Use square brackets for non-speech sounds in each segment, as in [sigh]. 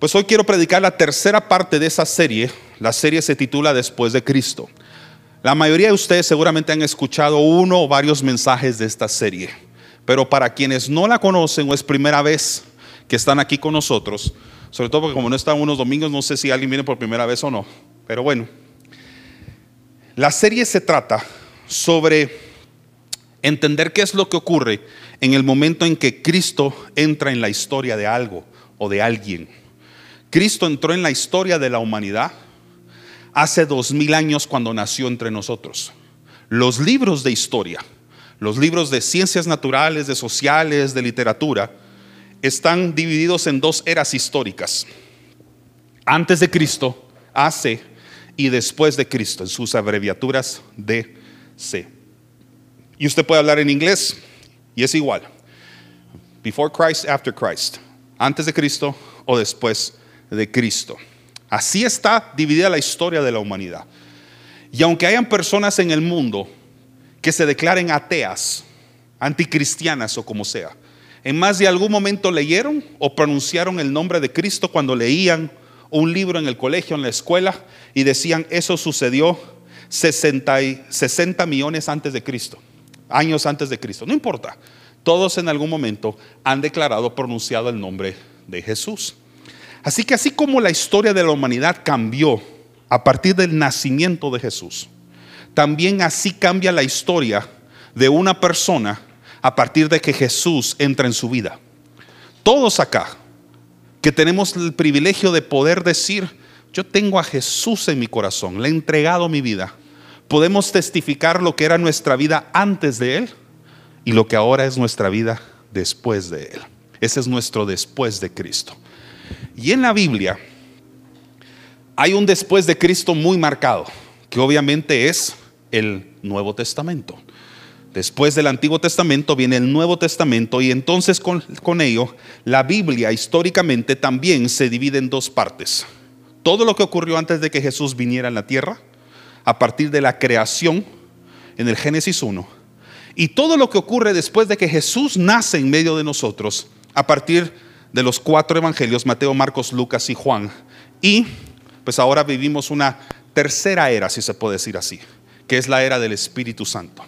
Pues hoy quiero predicar la tercera parte de esa serie. La serie se titula Después de Cristo. La mayoría de ustedes seguramente han escuchado uno o varios mensajes de esta serie, pero para quienes no la conocen o es primera vez que están aquí con nosotros, sobre todo porque como no están unos domingos, no sé si alguien viene por primera vez o no, pero bueno, la serie se trata sobre entender qué es lo que ocurre en el momento en que Cristo entra en la historia de algo o de alguien. Cristo entró en la historia de la humanidad hace dos mil años cuando nació entre nosotros. Los libros de historia, los libros de ciencias naturales, de sociales, de literatura, están divididos en dos eras históricas. Antes de Cristo, hace y después de Cristo, en sus abreviaturas DC. Y usted puede hablar en inglés y es igual. Before Christ, after Christ. Antes de Cristo o después de Cristo. Así está dividida la historia de la humanidad. Y aunque hayan personas en el mundo que se declaren ateas, anticristianas o como sea, en más de algún momento leyeron o pronunciaron el nombre de Cristo cuando leían un libro en el colegio, en la escuela, y decían, eso sucedió 60, 60 millones antes de Cristo, años antes de Cristo. No importa, todos en algún momento han declarado, pronunciado el nombre de Jesús. Así que así como la historia de la humanidad cambió a partir del nacimiento de Jesús, también así cambia la historia de una persona a partir de que Jesús entra en su vida. Todos acá que tenemos el privilegio de poder decir, yo tengo a Jesús en mi corazón, le he entregado mi vida, podemos testificar lo que era nuestra vida antes de Él y lo que ahora es nuestra vida después de Él. Ese es nuestro después de Cristo. Y en la Biblia hay un después de Cristo muy marcado, que obviamente es el Nuevo Testamento. Después del Antiguo Testamento viene el Nuevo Testamento y entonces con, ello la Biblia históricamente también se divide en dos partes. Todo lo que ocurrió antes de que Jesús viniera a la tierra, a partir de la creación en el Génesis 1, y todo lo que ocurre después de que Jesús nace en medio de nosotros, a partir de de los cuatro evangelios, Mateo, Marcos, Lucas y Juan. Y pues ahora vivimos una tercera era, si se puede decir así, que es la era del Espíritu Santo.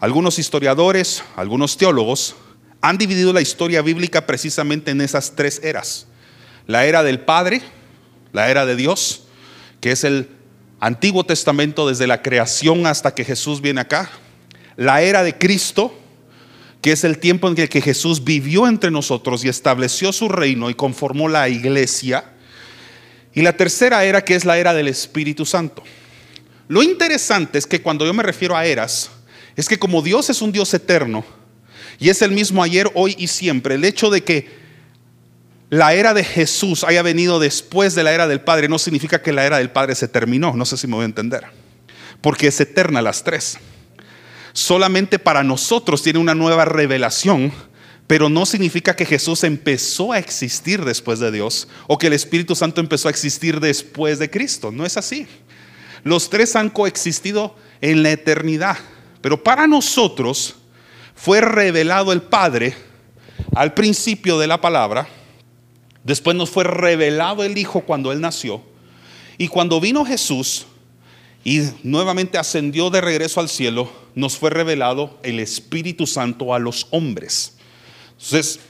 Algunos historiadores, algunos teólogos han dividido la historia bíblica precisamente en esas tres eras. La era del Padre, la era de Dios, que es el Antiguo Testamento desde la creación hasta que Jesús viene acá. La era de Cristo, que es el tiempo en el que Jesús vivió entre nosotros y estableció su reino y conformó la iglesia. Y la tercera era que es la era del Espíritu Santo. Lo interesante es que cuando yo me refiero a eras, es que como Dios es un Dios eterno y es el mismo ayer, hoy y siempre, el hecho de que la era de Jesús haya venido después de la era del Padre no significa que la era del Padre se terminó, no sé si me voy a entender, porque es eterna las tres solamente para nosotros tiene una nueva revelación, pero no significa que Jesús empezó a existir después de Dios o que el Espíritu Santo empezó a existir después de Cristo. No es así. Los tres han coexistido en la eternidad, pero para nosotros fue revelado el Padre al principio de la palabra, después nos fue revelado el Hijo cuando Él nació, y cuando vino Jesús, y nuevamente ascendió de regreso al cielo, nos fue revelado el Espíritu Santo a los hombres. Entonces,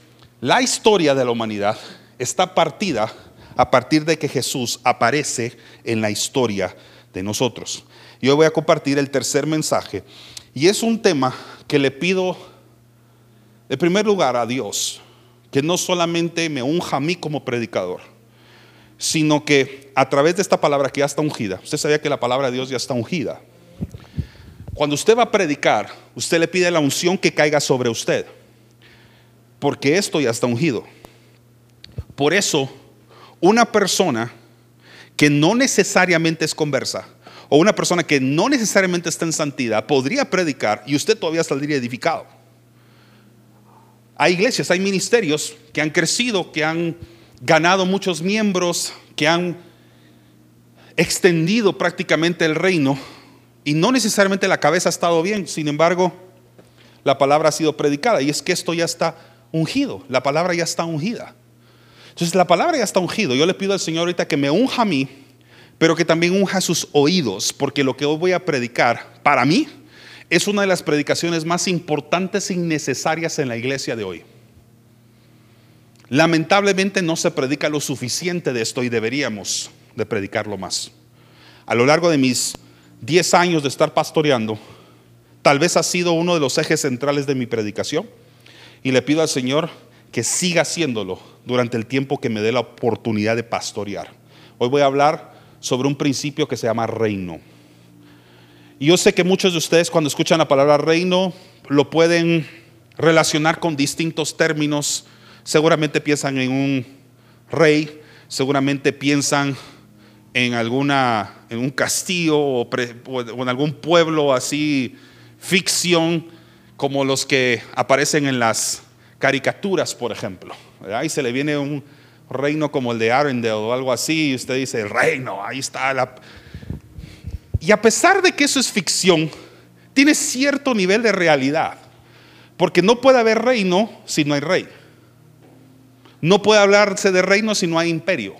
la historia de la humanidad está partida a partir de que Jesús aparece en la historia de nosotros. Hoy voy a compartir el tercer mensaje. Y es un tema que le pido, en primer lugar, a Dios, que no solamente me unja a mí como predicador, sino que a través de esta palabra que ya está ungida, usted sabía que la palabra de Dios ya está ungida. Cuando usted va a predicar, usted le pide la unción que caiga sobre usted, porque esto ya está ungido. Por eso, una persona que no necesariamente es conversa, o una persona que no necesariamente está en santidad, podría predicar y usted todavía saldría edificado. Hay iglesias, hay ministerios que han crecido, que han ganado muchos miembros, que han extendido prácticamente el reino y no necesariamente la cabeza ha estado bien, sin embargo, la palabra ha sido predicada y es que esto ya está ungido, la palabra ya está ungida. Entonces la palabra ya está ungido. Yo le pido al Señor ahorita que me unja a mí, pero que también unja sus oídos, porque lo que hoy voy a predicar, para mí, es una de las predicaciones más importantes y necesarias en la iglesia de hoy. Lamentablemente no se predica lo suficiente de esto y deberíamos de predicarlo más. A lo largo de mis 10 años de estar pastoreando, tal vez ha sido uno de los ejes centrales de mi predicación y le pido al Señor que siga haciéndolo durante el tiempo que me dé la oportunidad de pastorear. Hoy voy a hablar sobre un principio que se llama reino. Y yo sé que muchos de ustedes cuando escuchan la palabra reino lo pueden relacionar con distintos términos seguramente piensan en un rey, seguramente piensan en alguna en un castillo o, en algún pueblo así ficción como los que aparecen en las caricaturas, por ejemplo. Ahí se le viene un reino como el de Arendelle o algo así y usted dice, el reino, ahí está la... Y a pesar de que eso es ficción, tiene cierto nivel de realidad, porque no puede haber reino si no hay rey. No puede hablarse de reino si no hay imperio.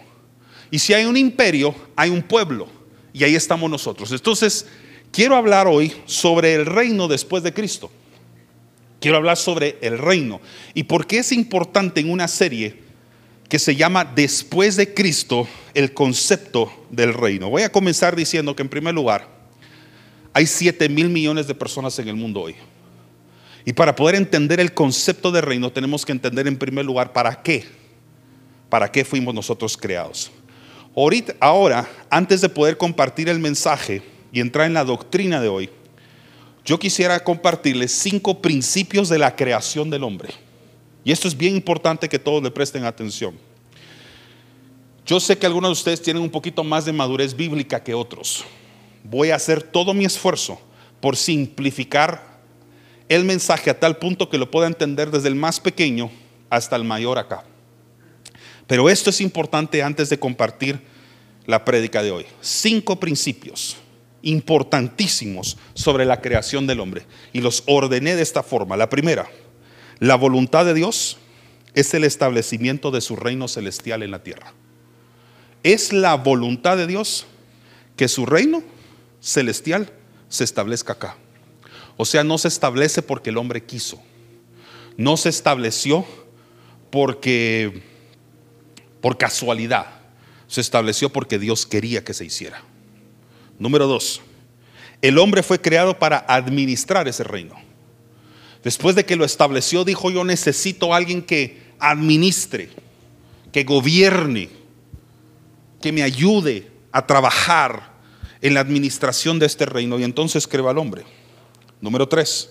Y si hay un imperio, hay un pueblo. Y ahí estamos nosotros. Entonces, quiero hablar hoy sobre el reino después de Cristo. Quiero hablar sobre el reino. ¿Y por qué es importante en una serie que se llama Después de Cristo el concepto del reino? Voy a comenzar diciendo que en primer lugar, hay 7 mil millones de personas en el mundo hoy. Y para poder entender el concepto de reino tenemos que entender en primer lugar para qué. ¿Para qué fuimos nosotros creados? Ahorita, ahora, antes de poder compartir el mensaje y entrar en la doctrina de hoy, yo quisiera compartirles cinco principios de la creación del hombre. Y esto es bien importante que todos le presten atención. Yo sé que algunos de ustedes tienen un poquito más de madurez bíblica que otros. Voy a hacer todo mi esfuerzo por simplificar el mensaje a tal punto que lo pueda entender desde el más pequeño hasta el mayor acá. Pero esto es importante antes de compartir la prédica de hoy. Cinco principios importantísimos sobre la creación del hombre. Y los ordené de esta forma. La primera, la voluntad de Dios es el establecimiento de su reino celestial en la tierra. Es la voluntad de Dios que su reino celestial se establezca acá. O sea, no se establece porque el hombre quiso. No se estableció porque por casualidad. Se estableció porque Dios quería que se hiciera. Número dos, el hombre fue creado para administrar ese reino. Después de que lo estableció, dijo yo necesito a alguien que administre, que gobierne, que me ayude a trabajar en la administración de este reino. Y entonces creó al hombre. Número 3.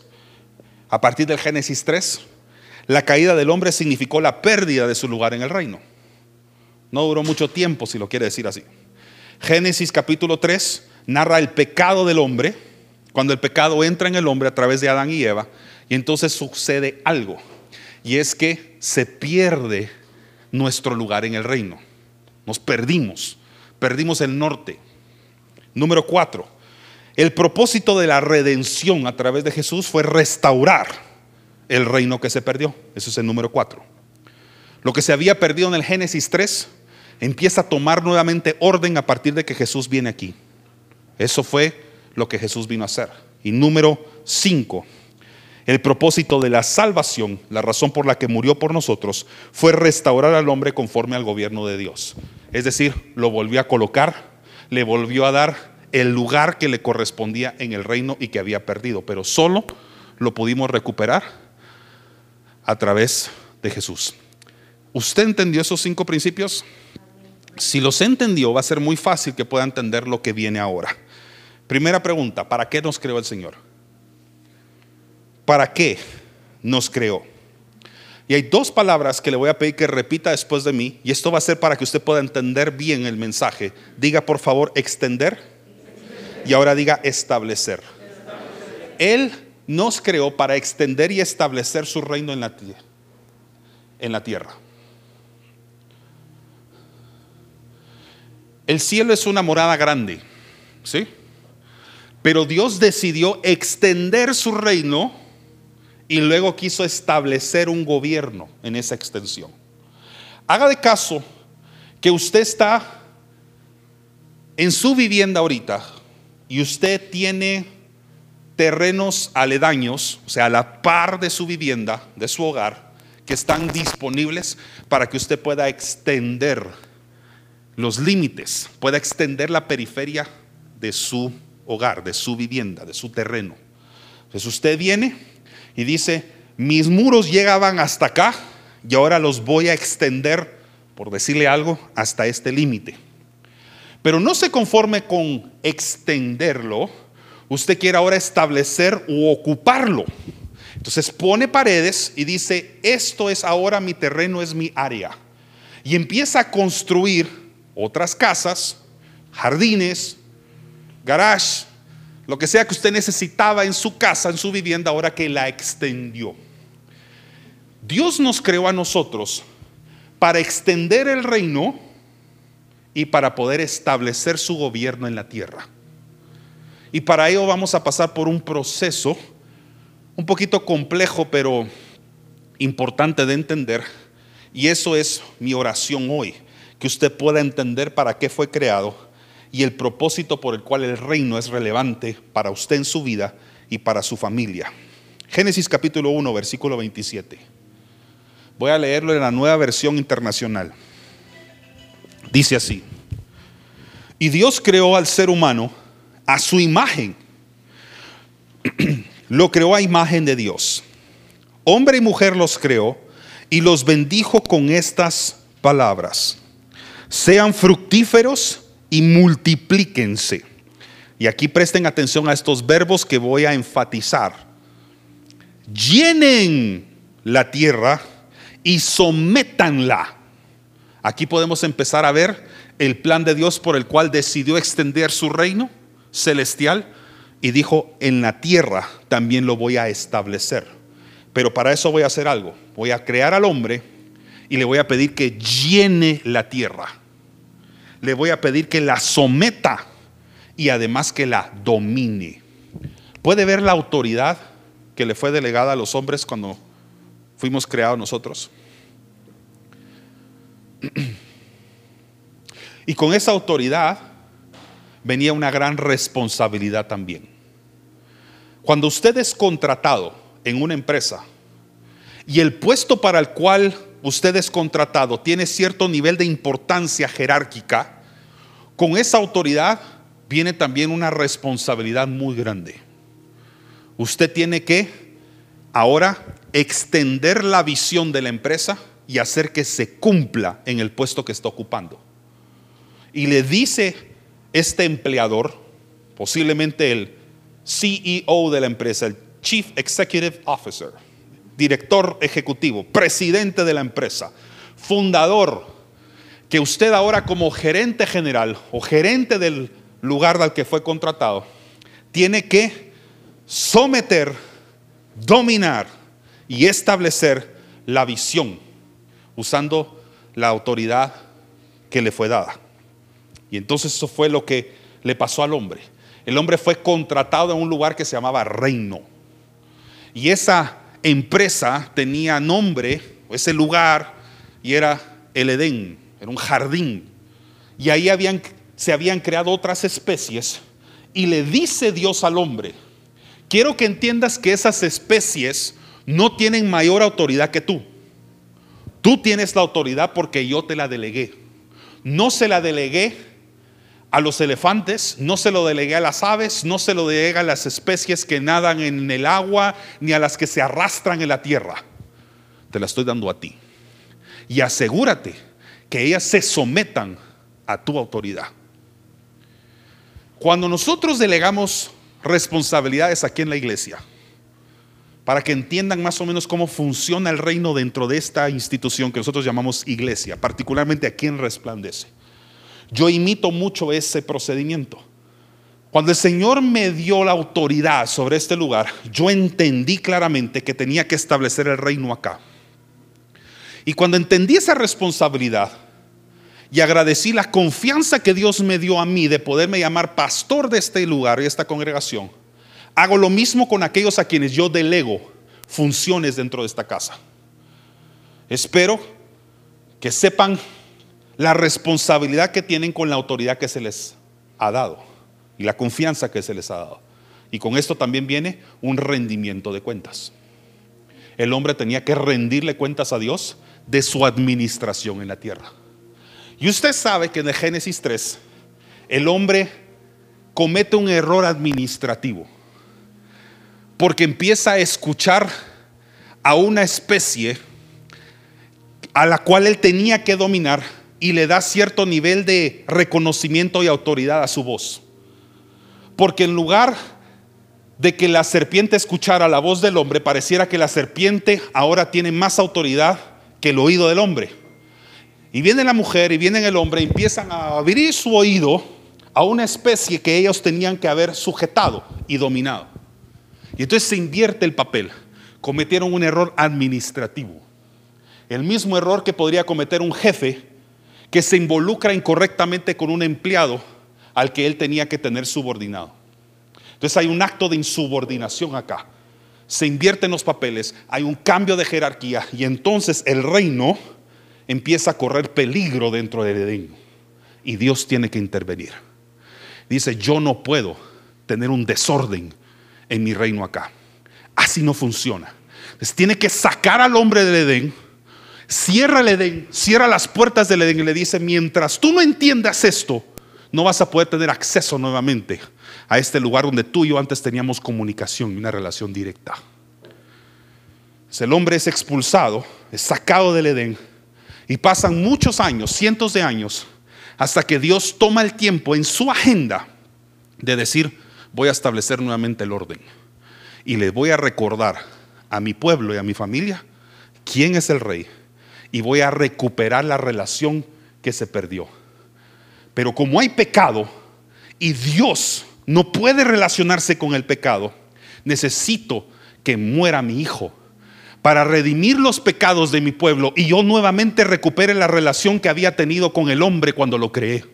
A partir del Génesis 3, la caída del hombre significó la pérdida de su lugar en el reino. No duró mucho tiempo, si lo quiere decir así. Génesis capítulo 3 narra el pecado del hombre, cuando el pecado entra en el hombre a través de Adán y Eva, y entonces sucede algo, y es que se pierde nuestro lugar en el reino. Nos perdimos, perdimos el norte. Número 4 el propósito de la redención a través de Jesús fue restaurar el reino que se perdió. Eso es el número 4. Lo que se había perdido en el Génesis 3 empieza a tomar nuevamente orden a partir de que Jesús viene aquí. Eso fue lo que Jesús vino a hacer. Y número 5. El propósito de la salvación, la razón por la que murió por nosotros, fue restaurar al hombre conforme al gobierno de Dios. Es decir, lo volvió a colocar, le volvió a dar el lugar que le correspondía en el reino y que había perdido, pero solo lo pudimos recuperar a través de Jesús. ¿Usted entendió esos cinco principios? Si los entendió, va a ser muy fácil que pueda entender lo que viene ahora. Primera pregunta, ¿para qué nos creó el Señor? ¿Para qué nos creó? Y hay dos palabras que le voy a pedir que repita después de mí, y esto va a ser para que usted pueda entender bien el mensaje. Diga por favor, extender y ahora diga establecer. Él nos creó para extender y establecer su reino en la, en la tierra. El cielo es una morada grande, ¿sí? Pero Dios decidió extender su reino y luego quiso establecer un gobierno en esa extensión. haga de caso que usted está en su vivienda ahorita y usted tiene terrenos aledaños, o sea, a la par de su vivienda, de su hogar, que están disponibles para que usted pueda extender los límites, pueda extender la periferia de su hogar, de su vivienda, de su terreno. Entonces usted viene y dice, mis muros llegaban hasta acá y ahora los voy a extender, por decirle algo, hasta este límite. Pero no se conforme con extenderlo, usted quiere ahora establecer u ocuparlo. Entonces pone paredes y dice, esto es ahora mi terreno, es mi área. Y empieza a construir otras casas, jardines, garage, lo que sea que usted necesitaba en su casa, en su vivienda, ahora que la extendió. Dios nos creó a nosotros para extender el reino y para poder establecer su gobierno en la tierra. Y para ello vamos a pasar por un proceso un poquito complejo, pero importante de entender. Y eso es mi oración hoy, que usted pueda entender para qué fue creado y el propósito por el cual el reino es relevante para usted en su vida y para su familia. Génesis capítulo 1, versículo 27. Voy a leerlo en la nueva versión internacional. Dice así, y Dios creó al ser humano a su imagen. [clears throat] Lo creó a imagen de Dios. Hombre y mujer los creó y los bendijo con estas palabras. Sean fructíferos y multiplíquense. Y aquí presten atención a estos verbos que voy a enfatizar. Llenen la tierra y sométanla. Aquí podemos empezar a ver el plan de Dios por el cual decidió extender su reino celestial y dijo, en la tierra también lo voy a establecer. Pero para eso voy a hacer algo. Voy a crear al hombre y le voy a pedir que llene la tierra. Le voy a pedir que la someta y además que la domine. ¿Puede ver la autoridad que le fue delegada a los hombres cuando fuimos creados nosotros? [clears throat] Y con esa autoridad venía una gran responsabilidad también. Cuando usted es contratado en una empresa y el puesto para el cual usted es contratado tiene cierto nivel de importancia jerárquica, con esa autoridad viene también una responsabilidad muy grande. Usted tiene que ahora extender la visión de la empresa y hacer que se cumpla en el puesto que está ocupando. Y le dice este empleador, posiblemente el CEO de la empresa, el Chief Executive Officer, director ejecutivo, presidente de la empresa, fundador, que usted ahora como gerente general o gerente del lugar al que fue contratado, tiene que someter, dominar y establecer la visión usando la autoridad que le fue dada. Y entonces eso fue lo que le pasó al hombre. El hombre fue contratado en un lugar que se llamaba reino. Y esa empresa tenía nombre, ese lugar, y era el Edén, era un jardín. Y ahí habían, se habían creado otras especies. Y le dice Dios al hombre, quiero que entiendas que esas especies no tienen mayor autoridad que tú. Tú tienes la autoridad porque yo te la delegué. No se la delegué a los elefantes, no se lo delegué a las aves, no se lo delegué a las especies que nadan en el agua, ni a las que se arrastran en la tierra. Te la estoy dando a ti. Y asegúrate que ellas se sometan a tu autoridad. Cuando nosotros delegamos responsabilidades aquí en la iglesia, para que entiendan más o menos cómo funciona el reino dentro de esta institución que nosotros llamamos iglesia, particularmente aquí en Resplandece yo imito mucho ese procedimiento. Cuando el Señor me dio la autoridad sobre este lugar, yo entendí claramente que tenía que establecer el reino acá. Y cuando entendí esa responsabilidad y agradecí la confianza que Dios me dio a mí de poderme llamar pastor de este lugar y esta congregación, hago lo mismo con aquellos a quienes yo delego funciones dentro de esta casa. Espero que sepan la responsabilidad que tienen con la autoridad que se les ha dado y la confianza que se les ha dado. Y con esto también viene un rendimiento de cuentas. El hombre tenía que rendirle cuentas a Dios de su administración en la tierra. Y usted sabe que en el Génesis 3 el hombre comete un error administrativo porque empieza a escuchar a una especie a la cual él tenía que dominar y le da cierto nivel de reconocimiento y autoridad a su voz. Porque en lugar de que la serpiente escuchara la voz del hombre, pareciera que la serpiente ahora tiene más autoridad que el oído del hombre. Y viene la mujer y viene el hombre y empiezan a abrir su oído a una especie que ellos tenían que haber sujetado y dominado. Y entonces se invierte el papel. Cometieron un error administrativo. El mismo error que podría cometer un jefe que se involucra incorrectamente con un empleado al que él tenía que tener subordinado. Entonces hay un acto de insubordinación acá. Se invierten los papeles, hay un cambio de jerarquía y entonces el reino empieza a correr peligro dentro del Edén. Y Dios tiene que intervenir. Dice, yo no puedo tener un desorden en mi reino acá. Así no funciona. Entonces tiene que sacar al hombre del Edén, cierra el Edén, cierra las puertas del Edén y le dice, mientras tú no entiendas esto, no vas a poder tener acceso nuevamente a este lugar donde tú y yo antes teníamos comunicación y una relación directa. El hombre es expulsado, es sacado del Edén y pasan muchos años, cientos de años, hasta que Dios toma el tiempo en su agenda de decir, voy a establecer nuevamente el orden y le voy a recordar a mi pueblo y a mi familia quién es el rey y voy a recuperar la relación que se perdió. Pero como hay pecado y Dios no puede relacionarse con el pecado, necesito que muera mi hijo para redimir los pecados de mi pueblo y yo nuevamente recupere la relación que había tenido con el hombre cuando lo creé.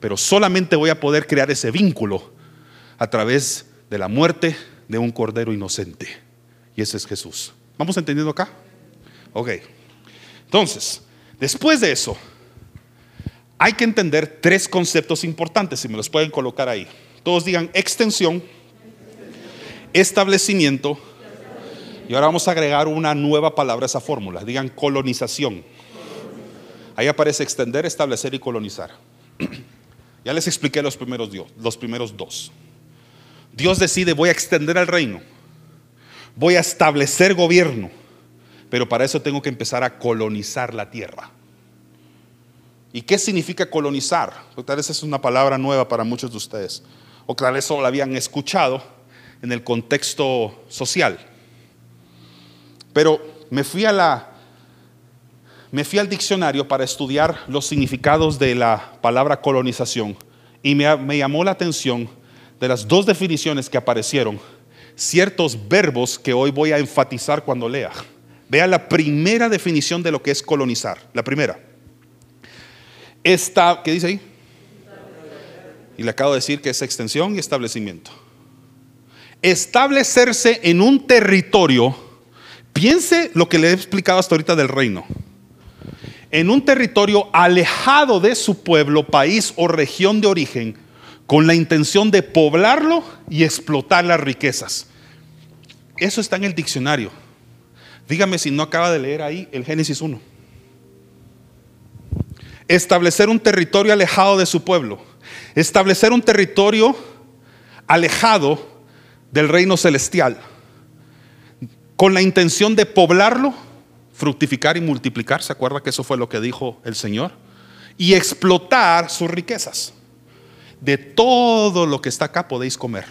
Pero solamente voy a poder crear ese vínculo a través de la muerte de un cordero inocente. Y ese es Jesús. ¿Vamos entendiendo acá? Ok. Entonces, después de eso, hay que entender tres conceptos importantes, si me los pueden colocar ahí. Todos digan extensión, establecimiento. Y ahora vamos a agregar una nueva palabra a esa fórmula. Digan colonización. Ahí aparece extender, establecer y colonizar. [clears throat] Ya les expliqué los primeros, los primeros dos. Dios decide, voy a extender el reino. Voy a establecer gobierno. Pero para eso tengo que empezar a colonizar la tierra. ¿Y qué significa colonizar? Tal vez es una palabra nueva para muchos de ustedes o tal vez solo la habían escuchado en el contexto social. Pero me fui a la me fui al diccionario para estudiar los significados de la palabra colonización y me llamó la atención de las dos definiciones que aparecieron, ciertos verbos que hoy voy a enfatizar cuando lea. Vea la primera definición de lo que es colonizar. La primera. Esta, ¿qué dice ahí? Y le acabo de decir que es extensión y establecimiento. Establecerse en un territorio, piense lo que le he explicado hasta ahorita del reino, en un territorio alejado de su pueblo, país o región de origen, con la intención de poblarlo y explotar las riquezas. Eso está en el diccionario. Dígame si no acaba de leer ahí el Génesis 1. Establecer un territorio alejado de su pueblo establecer un territorio alejado del reino celestial, con la intención de poblarlo, fructificar y multiplicar, ¿se acuerda que eso fue lo que dijo el Señor? Y explotar sus riquezas. De todo lo que está acá podéis comer.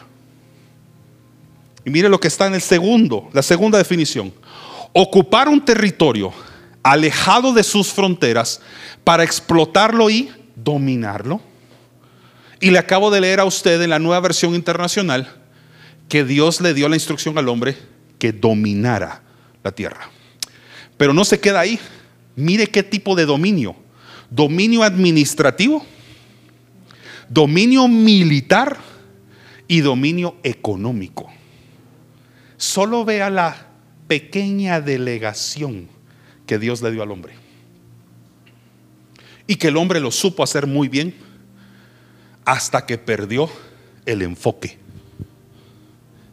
Y mire lo que está en el segundo, la segunda definición. Ocupar un territorio alejado de sus fronteras para explotarlo y dominarlo y le acabo de leer a usted en la nueva versión internacional que Dios le dio la instrucción al hombre que dominara la tierra. Pero no se queda ahí. Mire qué tipo de dominio. Dominio administrativo, dominio militar y dominio económico. Solo vea la pequeña delegación que Dios le dio al hombre. y que el hombre lo supo hacer muy bien hasta que perdió el enfoque.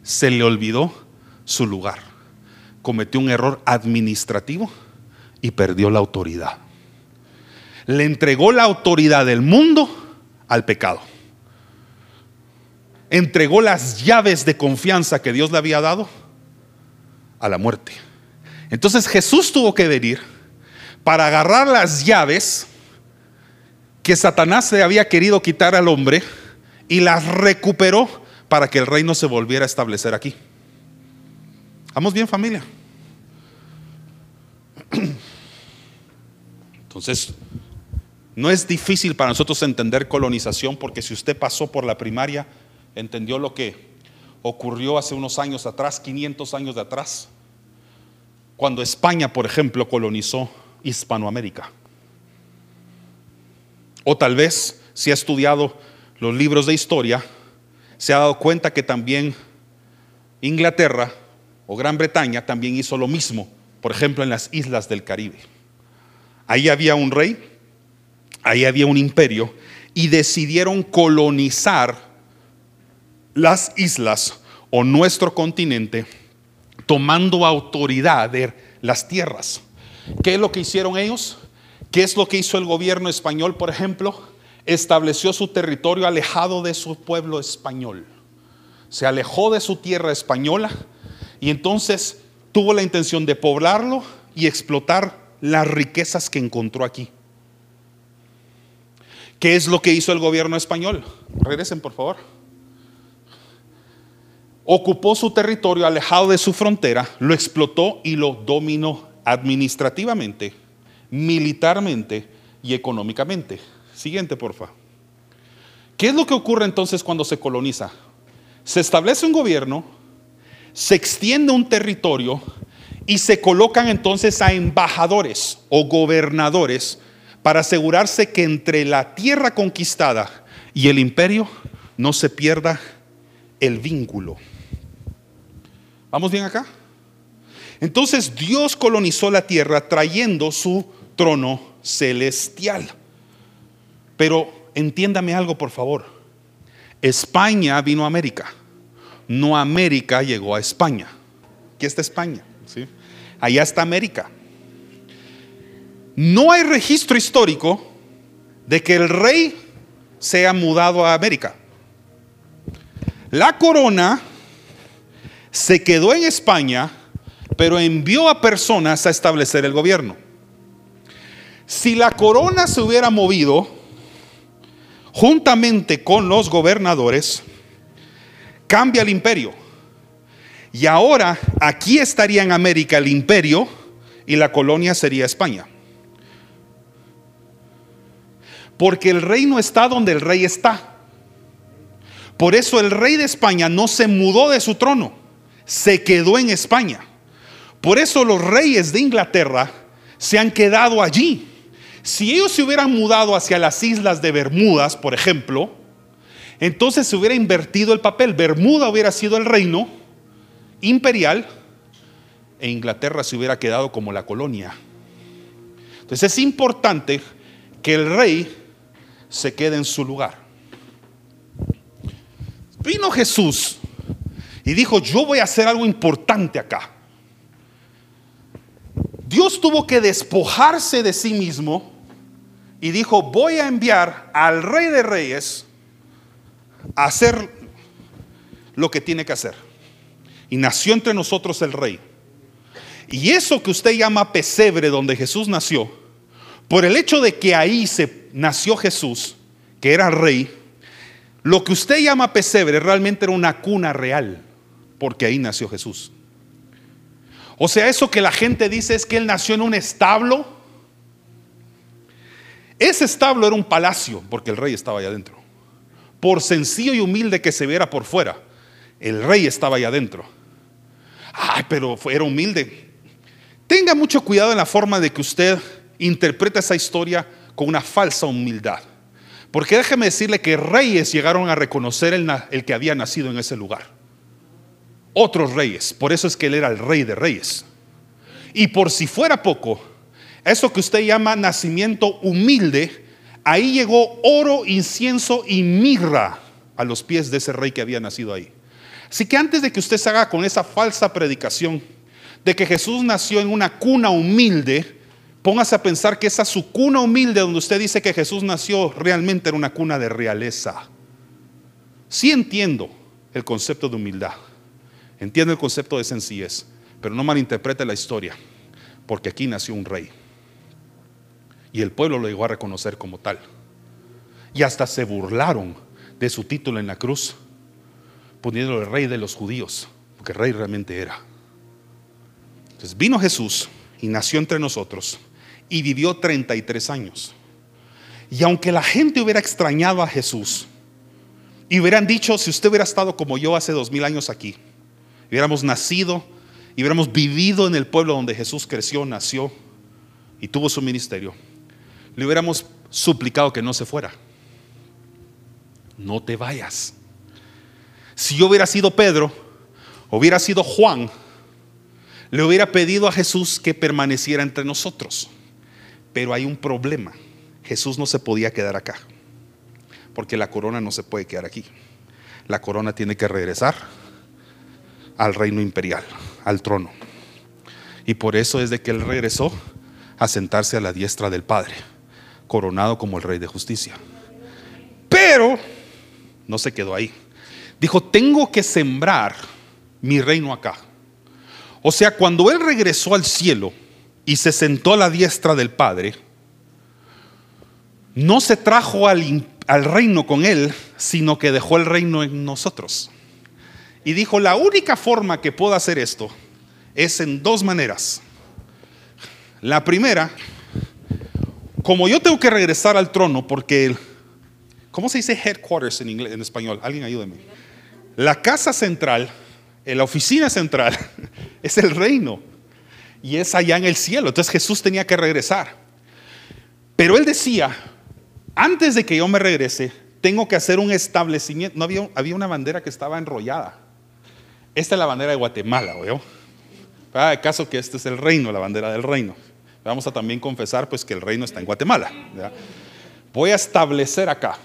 Se le olvidó su lugar. Cometió un error administrativo y perdió la autoridad. Le entregó la autoridad del mundo al pecado. Entregó las llaves de confianza que Dios le había dado a la muerte. Entonces Jesús tuvo que venir para agarrar las llaves que Satanás le había querido quitar al hombre y las recuperó para que el reino se volviera a establecer aquí. ¿Vamos bien familia? [clears throat] Entonces, no es difícil para nosotros entender colonización porque si usted pasó por la primaria, entendió lo que ocurrió hace unos años atrás, 500 años de atrás, cuando España, por ejemplo, colonizó Hispanoamérica. O tal vez, si ha estudiado los libros de historia, se ha dado cuenta que también Inglaterra o Gran Bretaña también hizo lo mismo, por ejemplo, en las islas del Caribe. Ahí había un rey, ahí había un imperio y decidieron colonizar las islas o nuestro continente tomando autoridad de las tierras. ¿Qué es lo que hicieron ellos? ¿Qué es lo que hizo el gobierno español, por ejemplo? Estableció su territorio alejado de su pueblo español. Se alejó de su tierra española y entonces tuvo la intención de poblarlo y explotar las riquezas que encontró aquí. ¿Qué es lo que hizo el gobierno español? Regresen, por favor. Ocupó su territorio alejado de su frontera, lo explotó y lo dominó administrativamente militarmente y económicamente. Siguiente, porfa. ¿Qué es lo que ocurre entonces cuando se coloniza? Se establece un gobierno, se extiende un territorio y se colocan entonces a embajadores o gobernadores para asegurarse que entre la tierra conquistada y el imperio no se pierda el vínculo. ¿Vamos bien acá? Entonces Dios colonizó la tierra trayendo su trono celestial. Pero entiéndame algo, por favor. España vino a América, no América llegó a España. Aquí está España, ¿sí? allá está América. No hay registro histórico de que el rey sea mudado a América. La corona se quedó en España, pero envió a personas a establecer el gobierno. Si la corona se hubiera movido juntamente con los gobernadores, cambia el imperio. Y ahora aquí estaría en América el imperio y la colonia sería España. Porque el reino está donde el rey está. Por eso el rey de España no se mudó de su trono, se quedó en España. Por eso los reyes de Inglaterra se han quedado allí. Si ellos se hubieran mudado hacia las islas de Bermudas, por ejemplo, entonces se hubiera invertido el papel. Bermuda hubiera sido el reino imperial e Inglaterra se hubiera quedado como la colonia. Entonces es importante que el rey se quede en su lugar. Vino Jesús y dijo, yo voy a hacer algo importante acá. Dios tuvo que despojarse de sí mismo y dijo, voy a enviar al rey de reyes a hacer lo que tiene que hacer. Y nació entre nosotros el rey. Y eso que usted llama pesebre donde Jesús nació, por el hecho de que ahí se nació Jesús, que era rey, lo que usted llama pesebre realmente era una cuna real, porque ahí nació Jesús. O sea, eso que la gente dice es que él nació en un establo. Ese establo era un palacio, porque el rey estaba allá adentro. Por sencillo y humilde que se viera por fuera, el rey estaba allá adentro. Ay, pero era humilde. Tenga mucho cuidado en la forma de que usted interpreta esa historia con una falsa humildad. Porque déjeme decirle que reyes llegaron a reconocer el, el que había nacido en ese lugar otros reyes. Por eso es que él era el rey de reyes. Y por si fuera poco, eso que usted llama nacimiento humilde, ahí llegó oro, incienso y mirra a los pies de ese rey que había nacido ahí. Así que antes de que usted se haga con esa falsa predicación de que Jesús nació en una cuna humilde, póngase a pensar que esa su cuna humilde donde usted dice que Jesús nació realmente era una cuna de realeza. Sí entiendo el concepto de humildad, entiendo el concepto de sencillez, pero no malinterprete la historia, porque aquí nació un rey. Y el pueblo lo llegó a reconocer como tal. Y hasta se burlaron de su título en la cruz, poniéndolo el rey de los judíos, porque rey realmente era. Entonces vino Jesús y nació entre nosotros y vivió 33 años. Y aunque la gente hubiera extrañado a Jesús y hubieran dicho, si usted hubiera estado como yo hace dos mil años aquí, hubiéramos nacido y hubiéramos vivido en el pueblo donde Jesús creció, nació y tuvo su ministerio, le hubiéramos suplicado que no se fuera. No te vayas. Si yo hubiera sido Pedro, hubiera sido Juan, le hubiera pedido a Jesús que permaneciera entre nosotros. Pero hay un problema. Jesús no se podía quedar acá, porque la corona no se puede quedar aquí. La corona tiene que regresar al reino imperial, al trono. Y por eso es de que él regresó a sentarse a la diestra del Padre, coronado como el rey de justicia. Pero no se quedó ahí. Dijo, tengo que sembrar mi reino acá. O sea, cuando él regresó al cielo, y se sentó a la diestra del Padre, no se trajo al, al, reino con él, sino que dejó el reino en nosotros. Y dijo, la única forma que puedo hacer esto es en dos maneras. La primera, como yo tengo que regresar al trono, porque, ¿cómo se dice headquarters en, inglés, en español? Alguien ayúdeme. La casa central, la oficina central, [laughs] es el reino y es allá en el cielo. Entonces Jesús tenía que regresar. Pero él decía, antes de que yo me regrese, tengo que hacer un establecimiento. No había, había una bandera que estaba enrollada. Esta es la bandera de Guatemala, ¿oyó? El caso que este es el reino, la bandera del reino. Vamos a también confesar pues que el reino está en Guatemala. Voy a establecer acá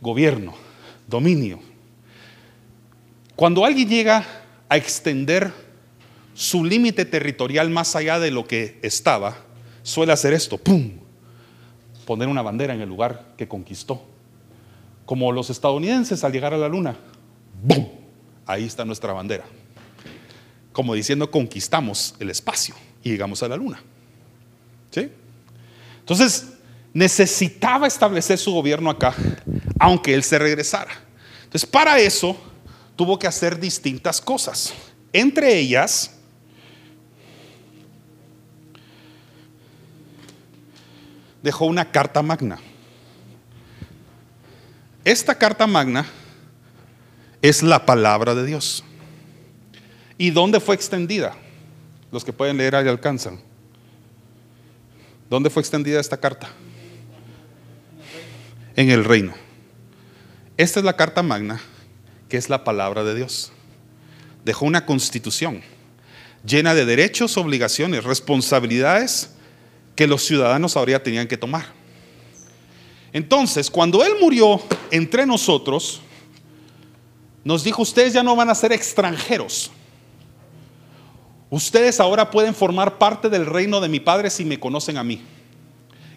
gobierno, dominio. Cuando alguien llega a extender su límite territorial más allá de lo que estaba, suele hacer esto, ¡pum! Poner una bandera en el lugar que conquistó. Como los estadounidenses al llegar a la luna, ¡bum! Ahí está nuestra bandera. Como diciendo, conquistamos el espacio y llegamos a la luna. ¿Sí? Entonces, necesitaba establecer su gobierno acá, aunque él se regresara. Entonces, para eso, tuvo que hacer distintas cosas. Entre ellas, dejó una carta magna. Esta carta magna es la palabra de Dios. ¿Y dónde fue extendida? Los que pueden leer ahí alcanzan. ¿Dónde fue extendida esta carta? En el reino. Esta es la carta magna, que es la palabra de Dios. Dejó una constitución llena de derechos, obligaciones, responsabilidades que los ciudadanos ahora tenían que tomar. Entonces, cuando Él murió entre nosotros, nos dijo, ustedes ya no van a ser extranjeros. Ustedes ahora pueden formar parte del reino de mi Padre si me conocen a mí.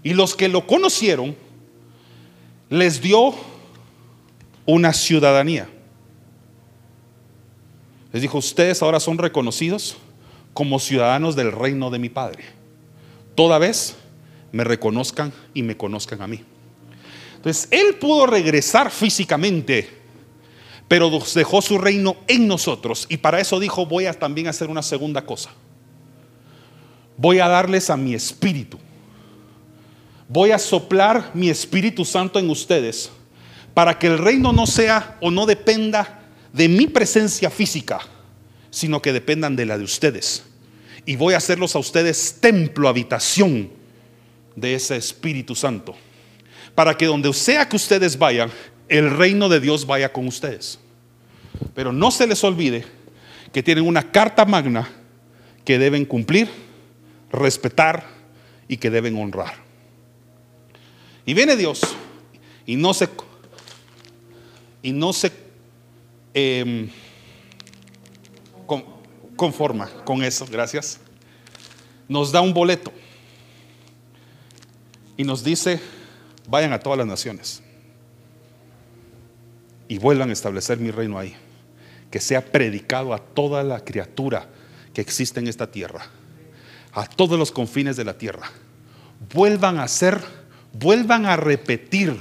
Y los que lo conocieron, les dio una ciudadanía. Les dijo, ustedes ahora son reconocidos como ciudadanos del reino de mi Padre toda vez me reconozcan y me conozcan a mí. Entonces, Él pudo regresar físicamente, pero dejó su reino en nosotros. Y para eso dijo, voy a también hacer una segunda cosa. Voy a darles a mi espíritu. Voy a soplar mi Espíritu Santo en ustedes para que el reino no sea o no dependa de mi presencia física, sino que dependan de la de ustedes y voy a hacerlos a ustedes templo, habitación de ese Espíritu Santo. Para que donde sea que ustedes vayan, el reino de Dios vaya con ustedes. Pero no se les olvide que tienen una carta magna que deben cumplir, respetar y que deben honrar. Y viene Dios y no se y no se em, conforma con eso, gracias. Nos da un boleto y nos dice, vayan a todas las naciones y vuelvan a establecer mi reino ahí. Que sea predicado a toda la criatura que existe en esta tierra, a todos los confines de la tierra. Vuelvan a hacer, vuelvan a repetir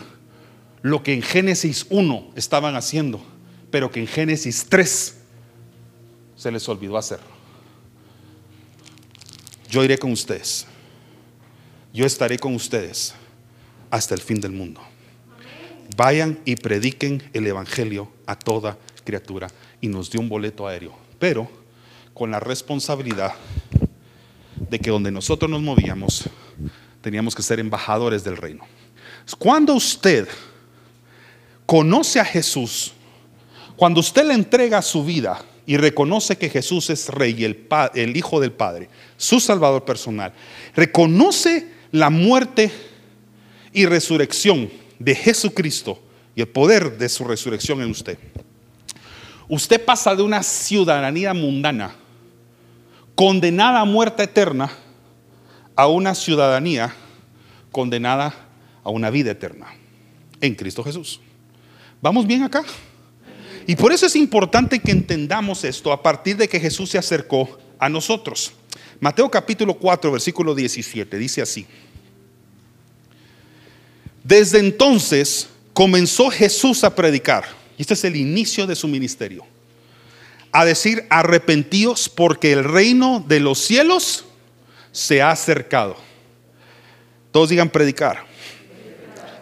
lo que en Génesis 1 estaban haciendo, pero que en Génesis 3 se les olvidó hacer. Yo iré con ustedes. Yo estaré con ustedes hasta el fin del mundo. Vayan y prediquen el Evangelio a toda criatura. Y nos dio un boleto aéreo, pero con la responsabilidad de que donde nosotros nos movíamos, teníamos que ser embajadores del reino. Cuando usted conoce a Jesús, cuando usted le entrega su vida y reconoce que Jesús es rey, el, el Hijo del Padre, su Salvador personal, reconoce la muerte y resurrección de Jesucristo y el poder de su resurrección en usted, usted pasa de una ciudadanía mundana, condenada a muerte eterna, a una ciudadanía condenada a una vida eterna en Cristo Jesús. ¿Vamos bien acá? Y por eso es importante que entendamos esto a partir de que Jesús se acercó a nosotros. Mateo capítulo 4, versículo 17, dice así. Desde entonces comenzó Jesús a predicar, y este es el inicio de su ministerio, a decir, arrepentíos porque el reino de los cielos se ha acercado. Todos digan predicar.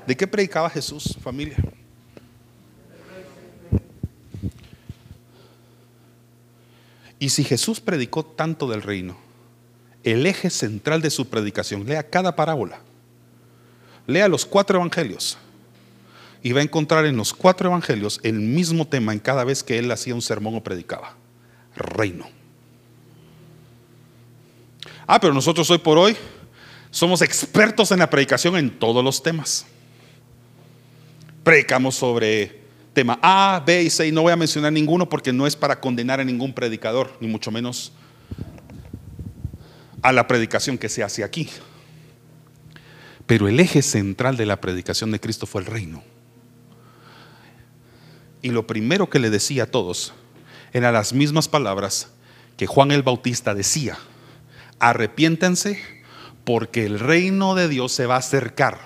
¿De qué predicaba Jesús, familia? Y si Jesús predicó tanto del reino, el eje central de su predicación, lea cada parábola, Lea los cuatro evangelios y va a encontrar en los cuatro evangelios el mismo tema en cada vez que él hacía un sermón o predicaba. Reino. Ah, pero nosotros hoy por hoy somos expertos en la predicación en todos los temas. Predicamos sobre tema A, B y C y no voy a mencionar ninguno porque no es para condenar a ningún predicador, ni mucho menos a la predicación que se hace aquí. Pero el eje central de la predicación de Cristo fue el reino. Y lo primero que le decía a todos eran las mismas palabras que Juan el Bautista decía. Arrepiéntense porque el reino de Dios se va a acercar.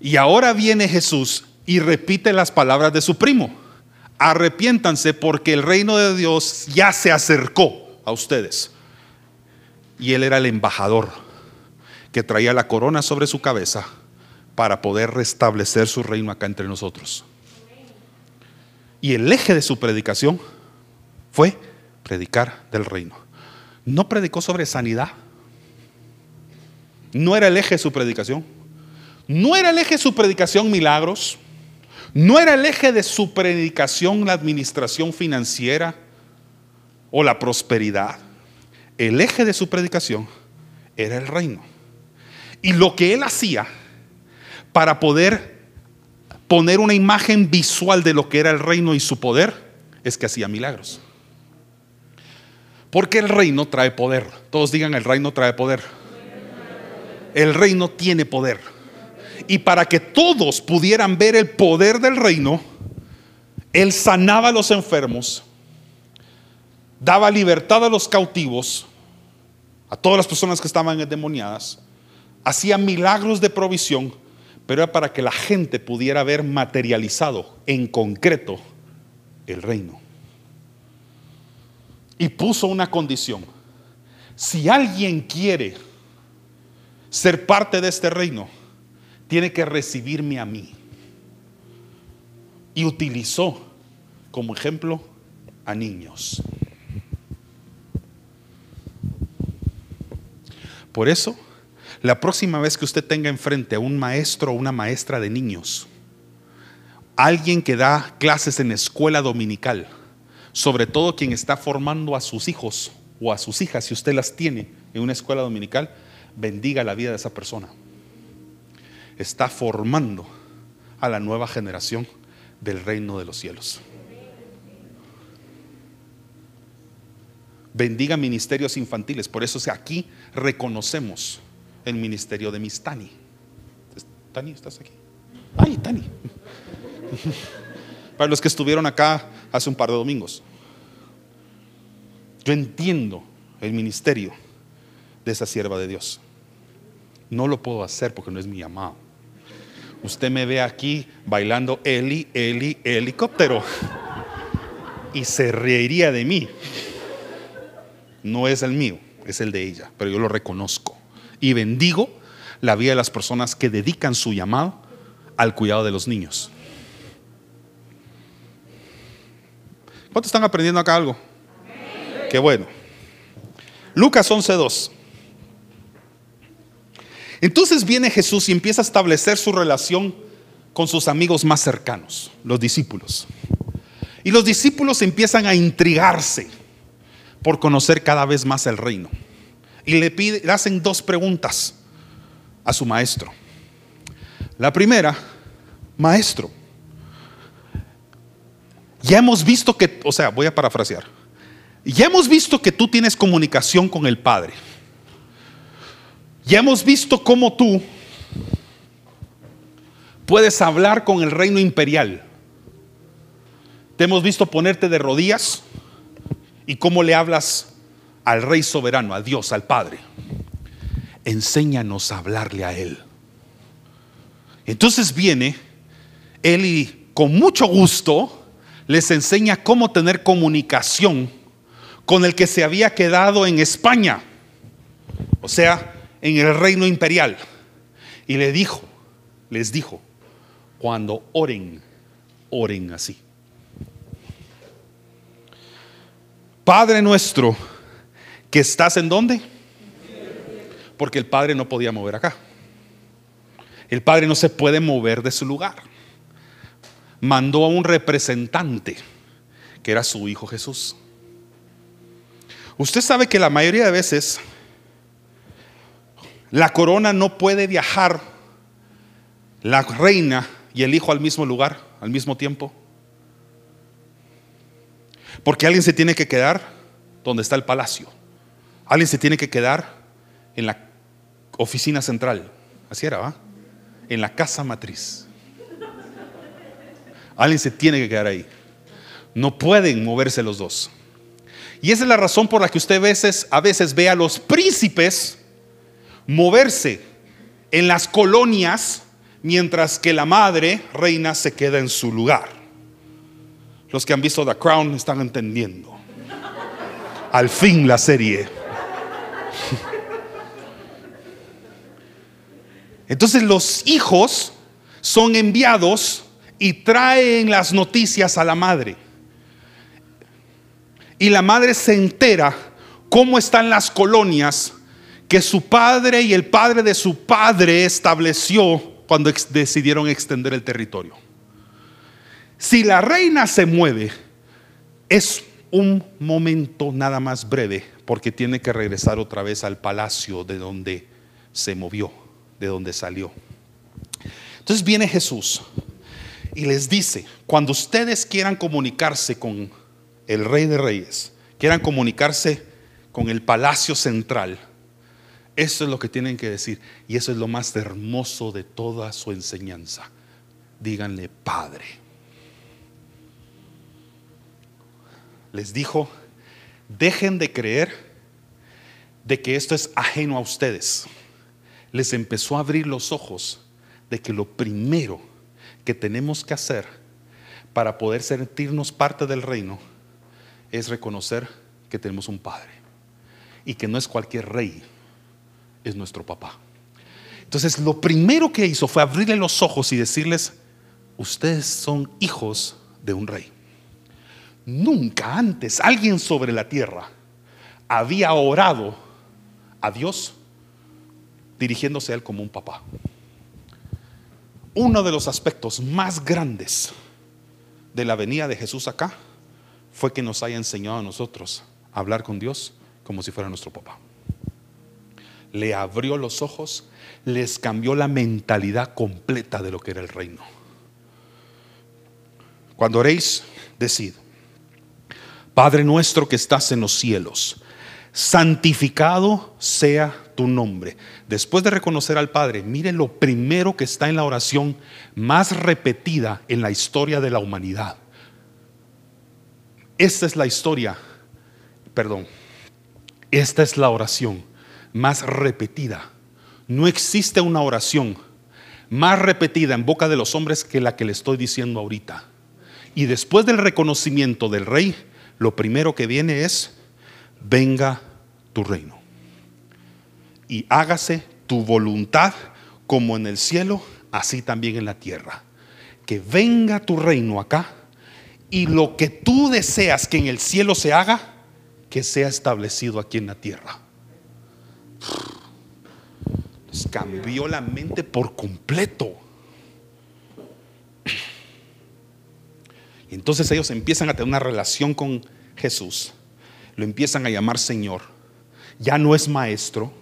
Y ahora viene Jesús y repite las palabras de su primo. Arrepiéntanse porque el reino de Dios ya se acercó a ustedes. Y él era el embajador que traía la corona sobre su cabeza para poder restablecer su reino acá entre nosotros. Y el eje de su predicación fue predicar del reino. No predicó sobre sanidad. No era el eje de su predicación. No era el eje de su predicación milagros. No era el eje de su predicación la administración financiera o la prosperidad. El eje de su predicación era el reino. Y lo que él hacía para poder poner una imagen visual de lo que era el reino y su poder es que hacía milagros. Porque el reino trae poder. Todos digan, el reino trae poder. El reino tiene poder. Y para que todos pudieran ver el poder del reino, él sanaba a los enfermos, daba libertad a los cautivos, a todas las personas que estaban endemoniadas hacía milagros de provisión, pero era para que la gente pudiera ver materializado en concreto el reino. Y puso una condición. Si alguien quiere ser parte de este reino, tiene que recibirme a mí. Y utilizó como ejemplo a niños. Por eso la próxima vez que usted tenga enfrente a un maestro o una maestra de niños, alguien que da clases en escuela dominical, sobre todo quien está formando a sus hijos o a sus hijas, si usted las tiene en una escuela dominical, bendiga la vida de esa persona. Está formando a la nueva generación del reino de los cielos. Bendiga ministerios infantiles. Por eso aquí reconocemos el ministerio de Miss Tani. Tani, ¿estás aquí? Ay, Tani. [laughs] Para los que estuvieron acá hace un par de domingos. Yo entiendo el ministerio de esa sierva de Dios. No lo puedo hacer porque no es mi llamado. Usted me ve aquí bailando Eli, Eli, helicóptero. Y se reiría de mí. No es el mío, es el de ella, pero yo lo reconozco. Y bendigo la vida de las personas que dedican su llamado al cuidado de los niños. ¿Cuántos están aprendiendo acá algo? Qué bueno. Lucas 11:2. Entonces viene Jesús y empieza a establecer su relación con sus amigos más cercanos, los discípulos. Y los discípulos empiezan a intrigarse por conocer cada vez más el reino. Y le, pide, le hacen dos preguntas a su maestro. La primera, maestro, ya hemos visto que, o sea, voy a parafrasear, ya hemos visto que tú tienes comunicación con el Padre. Ya hemos visto cómo tú puedes hablar con el reino imperial. Te hemos visto ponerte de rodillas y cómo le hablas al rey soberano, a Dios, al Padre. Enséñanos a hablarle a Él. Entonces viene Él y con mucho gusto les enseña cómo tener comunicación con el que se había quedado en España. O sea, en el reino imperial. Y le dijo, les dijo, cuando oren, oren así. Padre nuestro, que estás en dónde? Porque el Padre no podía mover acá. El Padre no se puede mover de su lugar. Mandó a un representante, que era su Hijo Jesús. Usted sabe que la mayoría de veces la corona no puede viajar, la reina y el hijo al mismo lugar, al mismo tiempo. Porque alguien se tiene que quedar donde está el palacio. Alguien se tiene que quedar en la oficina central. Así era, ¿va? En la casa matriz. Alguien se tiene que quedar ahí. No pueden moverse los dos. Y esa es la razón por la que usted a veces, a veces ve a los príncipes moverse en las colonias mientras que la madre reina se queda en su lugar. Los que han visto The Crown están entendiendo. Al fin la serie. Entonces los hijos son enviados y traen las noticias a la madre. Y la madre se entera cómo están las colonias que su padre y el padre de su padre estableció cuando decidieron extender el territorio. Si la reina se mueve, es un momento nada más breve, porque tiene que regresar otra vez al palacio de donde se movió, de donde salió. Entonces viene Jesús y les dice, cuando ustedes quieran comunicarse con el rey de reyes, quieran comunicarse con el palacio central, eso es lo que tienen que decir. Y eso es lo más hermoso de toda su enseñanza. Díganle Padre. Les dijo, dejen de creer de que esto es ajeno a ustedes. Les empezó a abrir los ojos de que lo primero que tenemos que hacer para poder sentirnos parte del reino es reconocer que tenemos un Padre y que no es cualquier rey es nuestro papá. Entonces lo primero que hizo fue abrirle los ojos y decirles, ustedes son hijos de un rey. Nunca antes alguien sobre la tierra había orado a Dios dirigiéndose a Él como un papá. Uno de los aspectos más grandes de la venida de Jesús acá fue que nos haya enseñado a nosotros a hablar con Dios como si fuera nuestro papá. Le abrió los ojos, les cambió la mentalidad completa de lo que era el reino. Cuando oréis, decid, Padre nuestro que estás en los cielos, santificado sea tu nombre. Después de reconocer al Padre, mire lo primero que está en la oración más repetida en la historia de la humanidad. Esta es la historia, perdón, esta es la oración más repetida. No existe una oración más repetida en boca de los hombres que la que le estoy diciendo ahorita. Y después del reconocimiento del rey, lo primero que viene es, venga tu reino. Y hágase tu voluntad como en el cielo, así también en la tierra. Que venga tu reino acá y lo que tú deseas que en el cielo se haga, que sea establecido aquí en la tierra. Les cambió la mente por completo. Y entonces ellos empiezan a tener una relación con Jesús. Lo empiezan a llamar Señor. Ya no es maestro,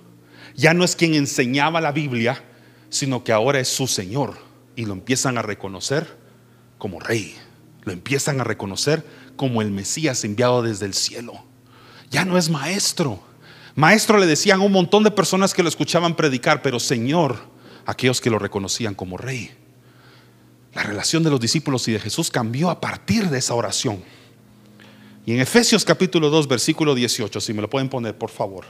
ya no es quien enseñaba la Biblia, sino que ahora es su Señor. Y lo empiezan a reconocer como rey. Lo empiezan a reconocer como el Mesías enviado desde el cielo. Ya no es maestro. Maestro le decían un montón de personas que lo escuchaban predicar, pero Señor, aquellos que lo reconocían como rey. La relación de los discípulos y de Jesús cambió a partir de esa oración. Y en Efesios capítulo 2, versículo 18, si me lo pueden poner, por favor.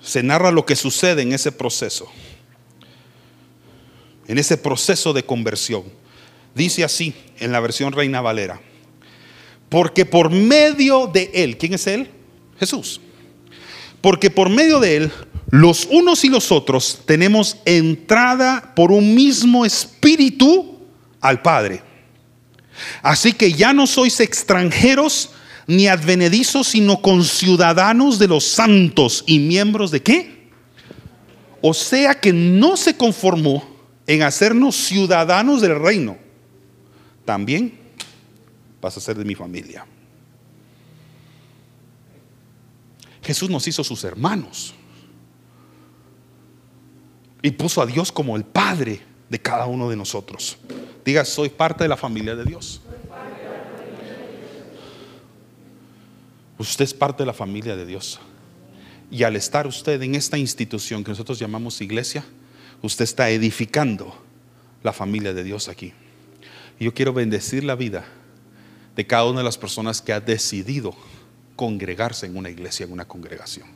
Se narra lo que sucede en ese proceso. En ese proceso de conversión. Dice así en la versión Reina Valera. Porque por medio de Él, ¿quién es Él? Jesús. Porque por medio de Él los unos y los otros tenemos entrada por un mismo espíritu al Padre. Así que ya no sois extranjeros ni advenedizos, sino conciudadanos de los santos y miembros de qué? O sea que no se conformó en hacernos ciudadanos del reino. También vas a ser de mi familia. Jesús nos hizo sus hermanos y puso a Dios como el Padre de cada uno de nosotros. Diga, soy parte de la familia de Dios. Usted es parte de la familia de Dios. Y al estar usted en esta institución que nosotros llamamos iglesia, usted está edificando la familia de Dios aquí. Y yo quiero bendecir la vida de cada una de las personas que ha decidido congregarse en una iglesia, en una congregación.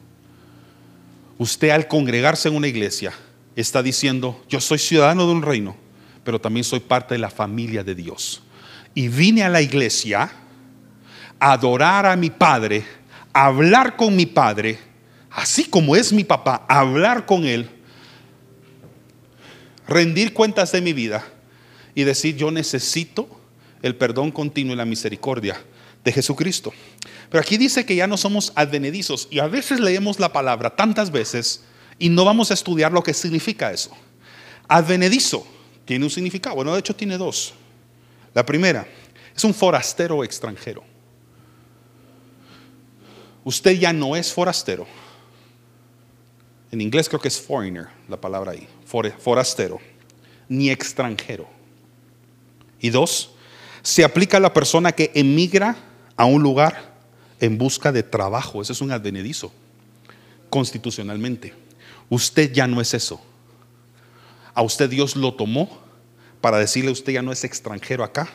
Usted al congregarse en una iglesia, está diciendo, yo soy ciudadano de un reino, pero también soy parte de la familia de Dios. Y vine a la iglesia a adorar a mi Padre, a hablar con mi Padre, así como es mi papá, hablar con Él, rendir cuentas de mi vida y decir, yo necesito el perdón continuo y la misericordia de Jesucristo. Pero aquí dice que ya no somos advenedizos y a veces leemos la palabra tantas veces y no vamos a estudiar lo que significa eso. Advenedizo tiene un significado. Bueno, de hecho tiene dos. La primera es un forastero extranjero. Usted ya no es forastero. En inglés creo que es foreigner, la palabra ahí. Forastero. Ni extranjero. Y dos, se aplica a la persona que emigra a un lugar en busca de trabajo. Ese es un advenedizo, constitucionalmente. Usted ya no es eso. A usted Dios lo tomó para decirle usted ya no es extranjero acá.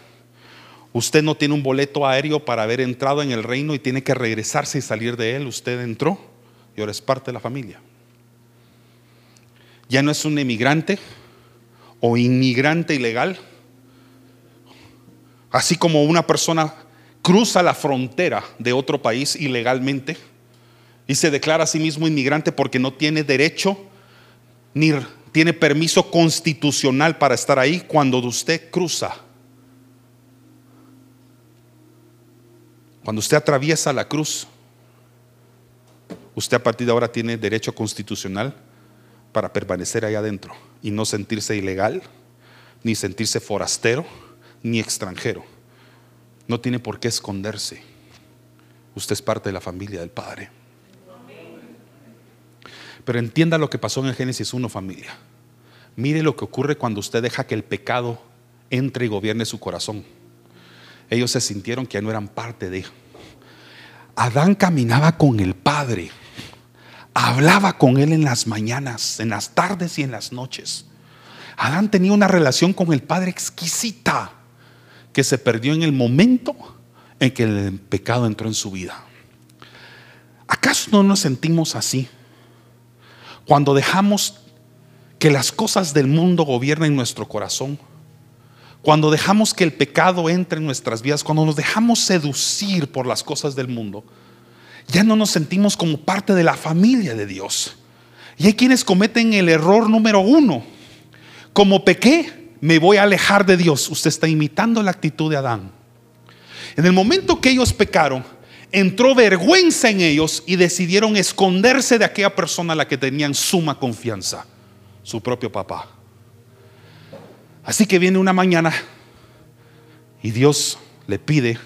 Usted no tiene un boleto aéreo para haber entrado en el reino y tiene que regresarse y salir de él. Usted entró y ahora es parte de la familia. Ya no es un emigrante o inmigrante ilegal. Así como una persona cruza la frontera de otro país ilegalmente y se declara a sí mismo inmigrante porque no tiene derecho ni tiene permiso constitucional para estar ahí cuando usted cruza. Cuando usted atraviesa la cruz, usted a partir de ahora tiene derecho constitucional para permanecer ahí adentro y no sentirse ilegal, ni sentirse forastero, ni extranjero. No tiene por qué esconderse. usted es parte de la familia del Padre. Pero entienda lo que pasó en el Génesis 1, familia. Mire lo que ocurre cuando usted deja que el pecado entre y gobierne su corazón. Ellos se sintieron que no eran parte de. Adán caminaba con el Padre, hablaba con él en las mañanas, en las tardes y en las noches. Adán tenía una relación con el Padre exquisita que se perdió en el momento en que el pecado entró en su vida. ¿Acaso no nos sentimos así? Cuando dejamos que las cosas del mundo gobiernen nuestro corazón, cuando dejamos que el pecado entre en nuestras vidas, cuando nos dejamos seducir por las cosas del mundo, ya no nos sentimos como parte de la familia de Dios. Y hay quienes cometen el error número uno. Como pequé, me voy a alejar de Dios. Usted está imitando la actitud de Adán. En el momento que ellos pecaron, entró vergüenza en ellos y decidieron esconderse de aquella persona a la que tenían suma confianza, su propio papá. Así que viene una mañana y Dios le pide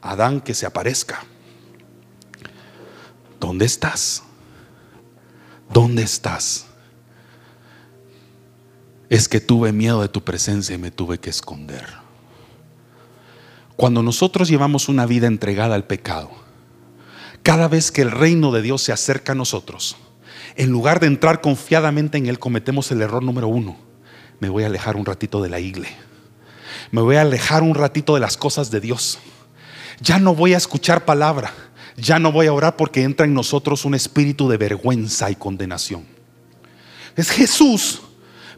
a Adán que se aparezca. ¿Dónde estás? ¿Dónde estás? Es que tuve miedo de tu presencia y me tuve que esconder. Cuando nosotros llevamos una vida entregada al pecado, cada vez que el reino de Dios se acerca a nosotros, en lugar de entrar confiadamente en Él, cometemos el error número uno. Me voy a alejar un ratito de la iglesia. Me voy a alejar un ratito de las cosas de Dios. Ya no voy a escuchar palabra. Ya no voy a orar porque entra en nosotros un espíritu de vergüenza y condenación. Es Jesús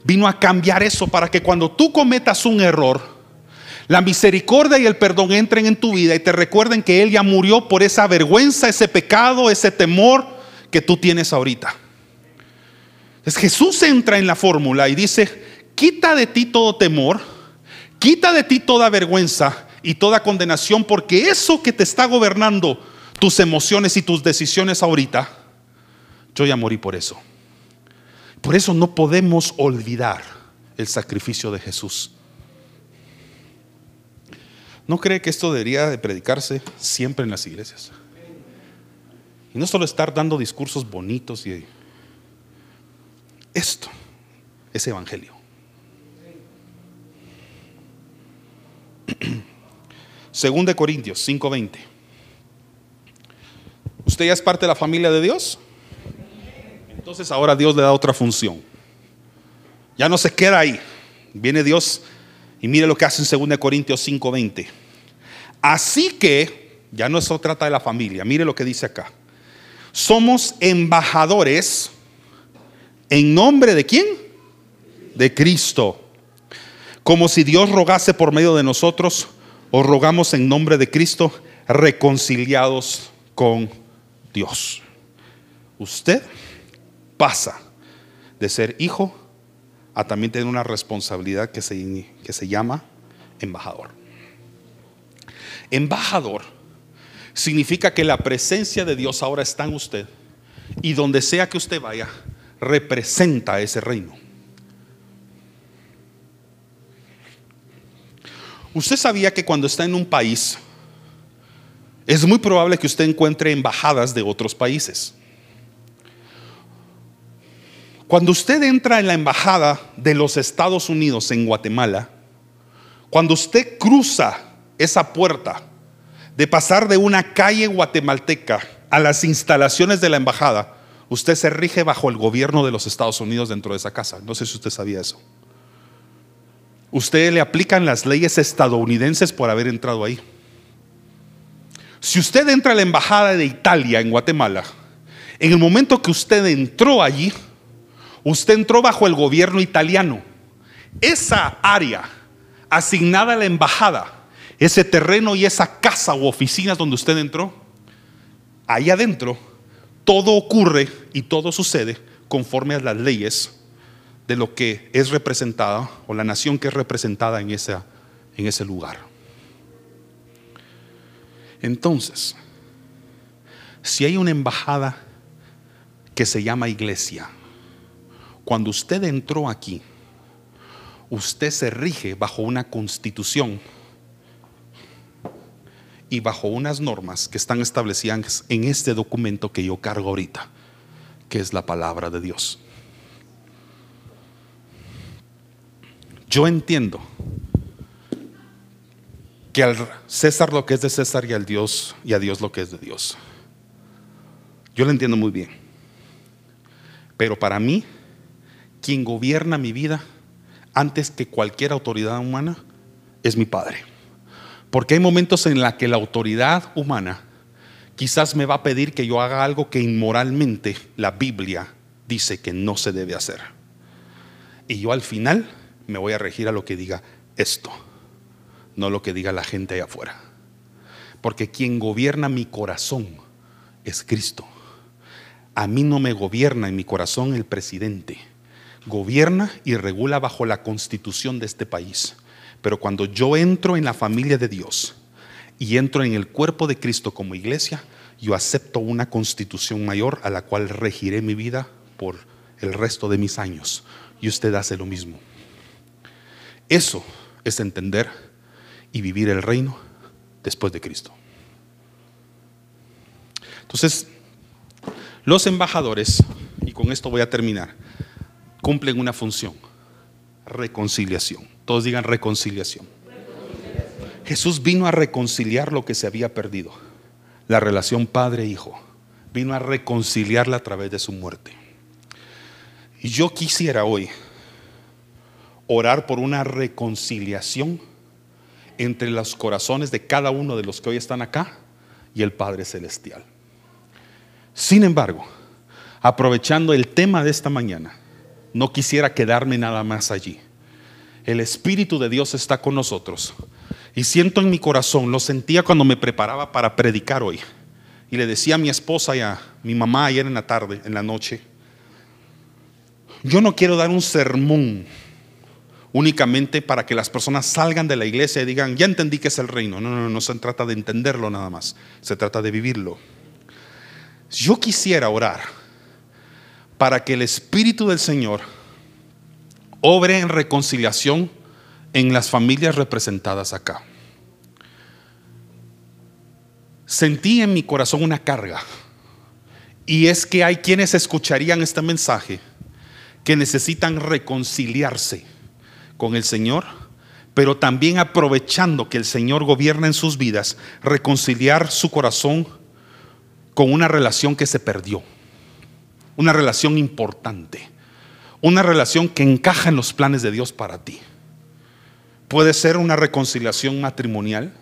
vino a cambiar eso para que cuando tú cometas un error, la misericordia y el perdón entren en tu vida y te recuerden que Él ya murió por esa vergüenza, ese pecado, ese temor que tú tienes ahorita. Es Jesús entra en la fórmula y dice, quita de ti todo temor, quita de ti toda vergüenza y toda condenación, porque eso que te está gobernando tus emociones y tus decisiones ahorita, yo ya morí por eso. Por eso no podemos olvidar el sacrificio de Jesús. ¿No cree que esto debería de predicarse siempre en las iglesias? Y no solo estar dando discursos bonitos y esto es evangelio. [clears throat] Según de Corintios 5:20. ¿Usted ya es parte de la familia de Dios? Entonces ahora Dios le da otra función. Ya no se queda ahí. Viene Dios y mire lo que hace en 2 Corintios 5:20. Así que, ya no se trata de la familia, mire lo que dice acá. Somos embajadores en nombre de quién? De Cristo. Como si Dios rogase por medio de nosotros, o rogamos en nombre de Cristo, reconciliados con Dios. Usted pasa de ser hijo a también tener una responsabilidad que se, que se llama embajador. Embajador significa que la presencia de Dios ahora está en usted y donde sea que usted vaya, representa ese reino. Usted sabía que cuando está en un país, es muy probable que usted encuentre embajadas de otros países. Cuando usted entra en la embajada de los Estados Unidos en Guatemala, cuando usted cruza esa puerta de pasar de una calle guatemalteca a las instalaciones de la embajada, usted se rige bajo el gobierno de los Estados Unidos dentro de esa casa. No sé si usted sabía eso. Usted le aplican las leyes estadounidenses por haber entrado ahí. Si usted entra a la embajada de Italia en Guatemala, en el momento que usted entró allí, usted entró bajo el gobierno italiano. Esa área asignada a la embajada, ese terreno y esa casa u oficinas donde usted entró, ahí adentro, todo ocurre y todo sucede conforme a las leyes de lo que es representada o la nación que es representada en, en ese lugar. Entonces, si hay una embajada que se llama iglesia, cuando usted entró aquí, usted se rige bajo una constitución y bajo unas normas que están establecidas en este documento que yo cargo ahorita, que es la palabra de Dios. Yo entiendo que al César lo que es de César y al Dios y a Dios lo que es de Dios. Yo lo entiendo muy bien. Pero para mí, quien gobierna mi vida antes que cualquier autoridad humana es mi Padre. Porque hay momentos en los que la autoridad humana quizás me va a pedir que yo haga algo que inmoralmente la Biblia dice que no se debe hacer. Y yo al final me voy a regir a lo que diga esto, no lo que diga la gente allá afuera. Porque quien gobierna mi corazón es Cristo. A mí no me gobierna en mi corazón el presidente. Gobierna y regula bajo la constitución de este país. Pero cuando yo entro en la familia de Dios y entro en el cuerpo de Cristo como iglesia, yo acepto una constitución mayor a la cual regiré mi vida por el resto de mis años. Y usted hace lo mismo. Eso es entender y vivir el reino después de Cristo. Entonces, los embajadores, y con esto voy a terminar, cumplen una función, reconciliación. Todos digan reconciliación. Jesús vino a reconciliar lo que se había perdido, la relación padre-hijo. Vino a reconciliarla a través de su muerte. Y yo quisiera hoy orar por una reconciliación entre los corazones de cada uno de los que hoy están acá y el Padre Celestial. Sin embargo, aprovechando el tema de esta mañana, no quisiera quedarme nada más allí el Espíritu de Dios está con nosotros. Y siento en mi corazón, lo sentía cuando me preparaba para predicar hoy. Y le decía a mi esposa y a mi mamá ayer en la tarde, en la noche, yo no quiero dar un sermón únicamente para que las personas salgan de la iglesia y digan, ya entendí que es el reino. No, no, no, no se trata de entenderlo nada más, se trata de vivirlo. Yo quisiera orar para que el Espíritu del Señor obre en reconciliación en las familias representadas acá. Sentí en mi corazón una carga. Y es que hay quienes escucharían este mensaje que necesitan reconciliarse con el Señor, pero también aprovechando que el Señor gobierna en sus vidas, reconciliar su corazón con una relación que se perdió, una relación importante una relación que encaja en los planes de Dios para ti. Puede ser una reconciliación matrimonial,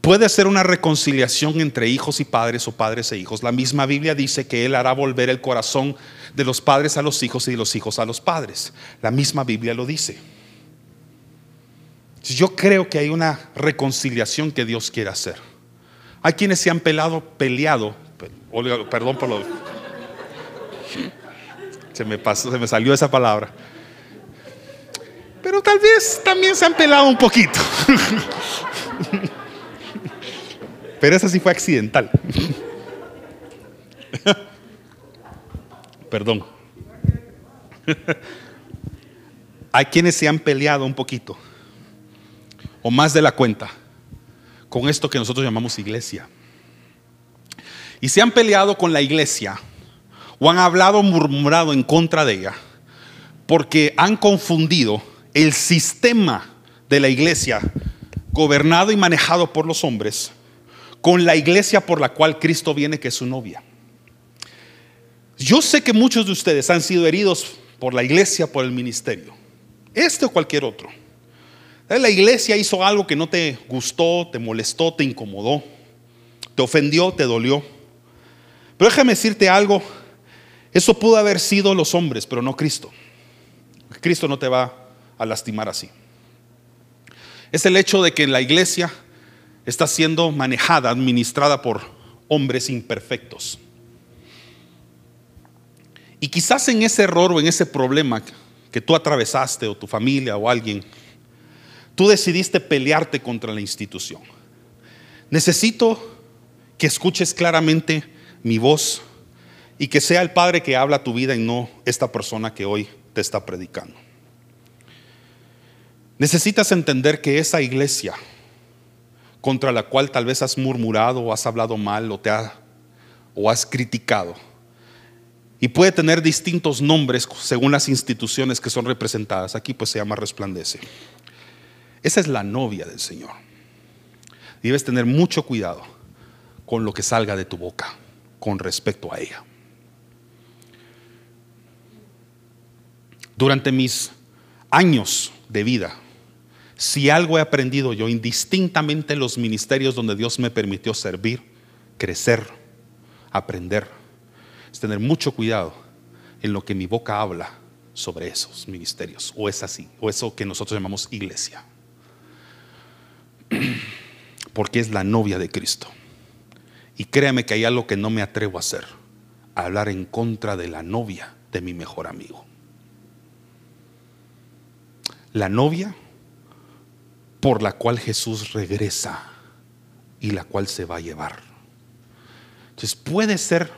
puede ser una reconciliación entre hijos y padres o padres e hijos. La misma Biblia dice que Él hará volver el corazón de los padres a los hijos y de los hijos a los padres. La misma Biblia lo dice. Yo creo que hay una reconciliación que Dios quiere hacer. Hay quienes se han pelado, peleado, perdón por lo se me, pasó, se me salió esa palabra. Pero tal vez también se han pelado un poquito. [laughs] Pero esa sí fue accidental. [laughs] Perdón. [laughs] Hay quienes se han peleado un poquito, o más de la cuenta, con esto que nosotros llamamos iglesia. Y se han peleado con la iglesia o han hablado murmurado en contra de ella porque han confundido el sistema de la iglesia gobernado y manejado por los hombres con la iglesia por la cual Cristo viene, que es su novia. Yo sé que muchos de ustedes han sido heridos por la iglesia, por el ministerio, este o cualquier otro. La iglesia hizo algo que no te gustó, te molestó, te incomodó, te ofendió, te dolió. Pero déjame decirte algo, eso pudo haber sido los hombres, pero no Cristo. Cristo no te va a lastimar así. Es el hecho de que la iglesia está siendo manejada, administrada por hombres imperfectos. Y quizás en ese error o en ese problema que tú atravesaste o tu familia o alguien, tú decidiste pelearte contra la institución. Necesito que escuches claramente mi voz y que sea el Padre que habla tu vida y no esta persona que hoy te está predicando. Necesitas entender que esa iglesia contra la cual tal vez has murmurado o has hablado mal o te ha, o has criticado. Y puede tener distintos nombres según las instituciones que son representadas. Aquí pues se llama resplandece. Esa es la novia del Señor. Debes tener mucho cuidado con lo que salga de tu boca con respecto a ella. Durante mis años de vida, si algo he aprendido yo indistintamente en los ministerios donde Dios me permitió servir, crecer, aprender, es tener mucho cuidado en lo que mi boca habla sobre esos ministerios, o es así, o eso que nosotros llamamos iglesia. [clears throat] Porque es la novia de Cristo. Y créame que hay algo que no me atrevo a hacer, a hablar en contra de la novia de mi mejor amigo. La novia por la cual Jesús regresa y la cual se va a llevar. Entonces puede ser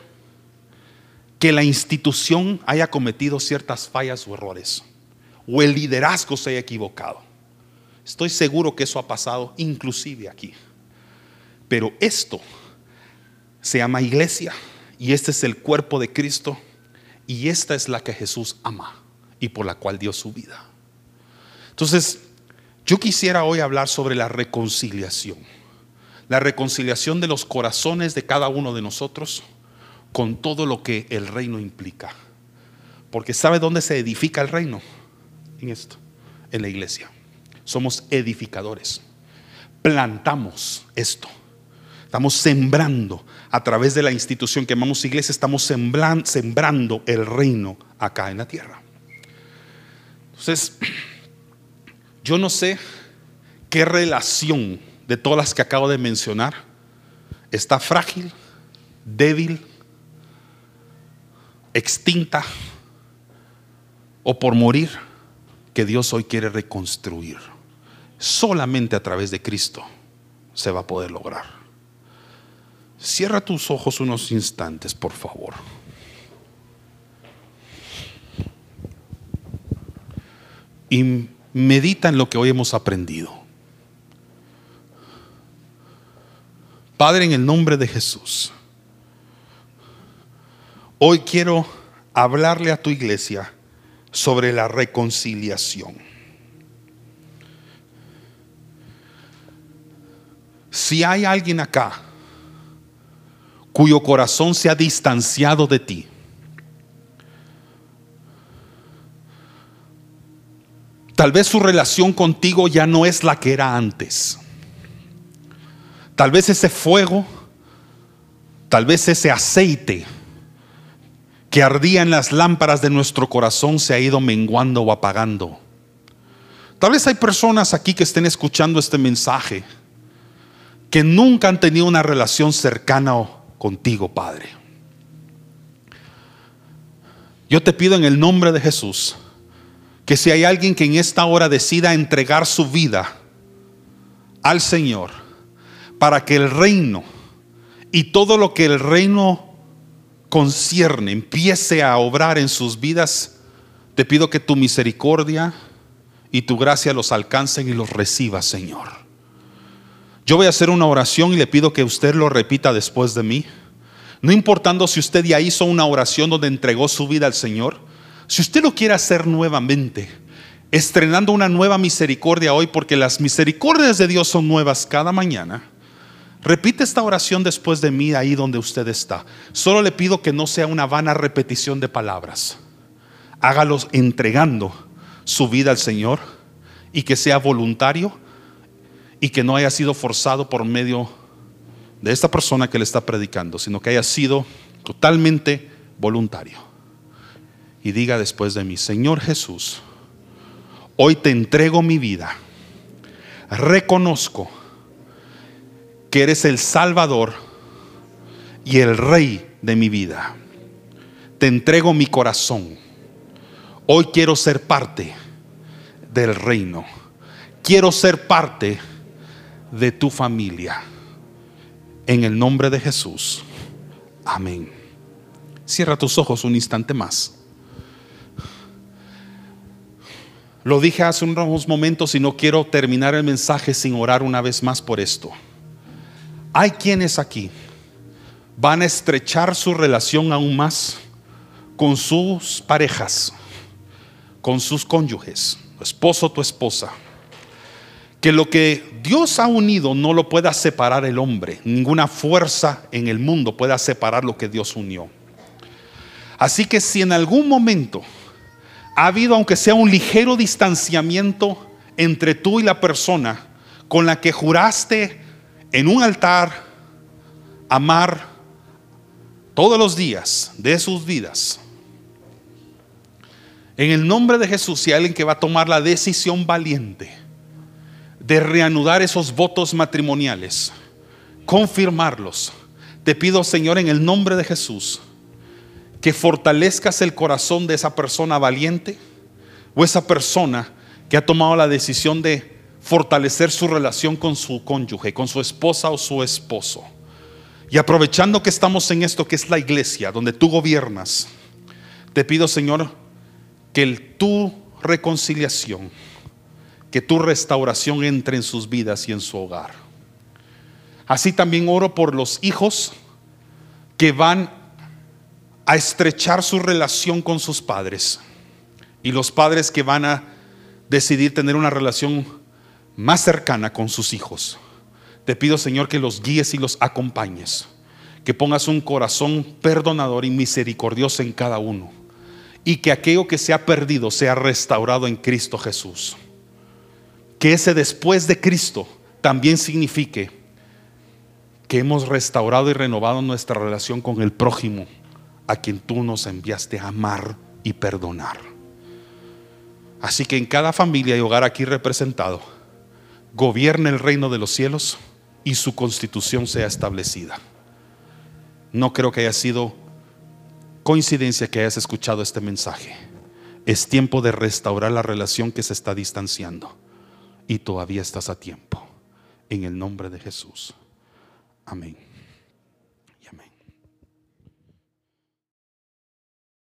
que la institución haya cometido ciertas fallas o errores, o el liderazgo se haya equivocado. Estoy seguro que eso ha pasado inclusive aquí. Pero esto se llama iglesia y este es el cuerpo de Cristo y esta es la que Jesús ama y por la cual dio su vida. Entonces, yo quisiera hoy hablar sobre la reconciliación. La reconciliación de los corazones de cada uno de nosotros con todo lo que el reino implica. Porque ¿sabe dónde se edifica el reino? En esto, en la iglesia. Somos edificadores. Plantamos esto. Estamos sembrando a través de la institución que llamamos iglesia, estamos sembrando el reino acá en la tierra. Entonces, yo no sé qué relación de todas las que acabo de mencionar está frágil, débil, extinta o por morir que Dios hoy quiere reconstruir. Solamente a través de Cristo se va a poder lograr. Cierra tus ojos unos instantes, por favor. Y medita en lo que hoy hemos aprendido. Padre, en el nombre de Jesús, hoy quiero hablarle a tu iglesia sobre la reconciliación. Si hay alguien acá cuyo corazón se ha distanciado de ti, Tal vez su relación contigo ya no es la que era antes. Tal vez ese fuego, tal vez ese aceite que ardía en las lámparas de nuestro corazón se ha ido menguando o apagando. Tal vez hay personas aquí que estén escuchando este mensaje que nunca han tenido una relación cercana contigo, Padre. Yo te pido en el nombre de Jesús que si hay alguien que en esta hora decida entregar su vida al Señor para que el reino y todo lo que el reino concierne empiece a obrar en sus vidas, te pido que tu misericordia y tu gracia los alcancen y los reciba, Señor. Yo voy a hacer una oración y le pido que usted lo repita después de mí. No importando si usted ya hizo una oración donde entregó su vida al Señor, si usted lo quiere hacer nuevamente, estrenando una nueva misericordia hoy, porque las misericordias de Dios son nuevas cada mañana, repite esta oración después de mí ahí donde usted está. Solo le pido que no sea una vana repetición de palabras. Hágalos entregando su vida al Señor y que sea voluntario y que no haya sido forzado por medio de esta persona que le está predicando, sino que haya sido totalmente voluntario y diga después de mí, Señor Jesús, hoy te entrego mi vida. Reconozco que eres el Salvador y el Rey de mi vida. Te entrego mi corazón. Hoy quiero ser parte del reino. Quiero ser parte de tu familia. En el nombre de Jesús. Amén. Cierra tus ojos un instante más. Lo dije hace unos momentos y no quiero terminar el mensaje sin orar una vez más por esto. Hay quienes aquí van a estrechar su relación aún más con sus parejas, con sus cónyuges, tu esposo, tu esposa. Que lo que Dios ha unido no lo pueda separar el hombre. Ninguna fuerza en el mundo pueda separar lo que Dios unió. Así que si en algún momento ha habido, aunque sea un ligero distanciamiento entre tú y la persona con la que juraste en un altar amar todos los días de sus vidas, en el nombre de Jesús, si hay alguien que va a tomar la decisión valiente de reanudar esos votos matrimoniales, confirmarlos, te pido, Señor, en el nombre de Jesús, que fortalezcas el corazón de esa persona valiente o esa persona que ha tomado la decisión de fortalecer su relación con su cónyuge, con su esposa o su esposo. Y aprovechando que estamos en esto que es la iglesia, donde tú gobiernas, te pido, Señor, que el, tu reconciliación, que tu restauración entre en sus vidas y en su hogar. Así también oro por los hijos que van a estrechar su relación con sus padres y los padres que van a decidir tener una relación más cercana con sus hijos. Te pido, Señor, que los guíes y los acompañes, que pongas un corazón perdonador y misericordioso en cada uno y que aquello que se ha perdido sea restaurado en Cristo Jesús. Que ese después de Cristo también signifique que hemos restaurado y renovado nuestra relación con el prójimo, a quien tú nos enviaste a amar y perdonar. Así que en cada familia y hogar aquí representado, gobierne el reino de los cielos y su constitución sea establecida. No creo que haya sido coincidencia que hayas escuchado este mensaje. Es tiempo de restaurar la relación que se está distanciando. Y todavía estás a tiempo. En el nombre de Jesús. Amén.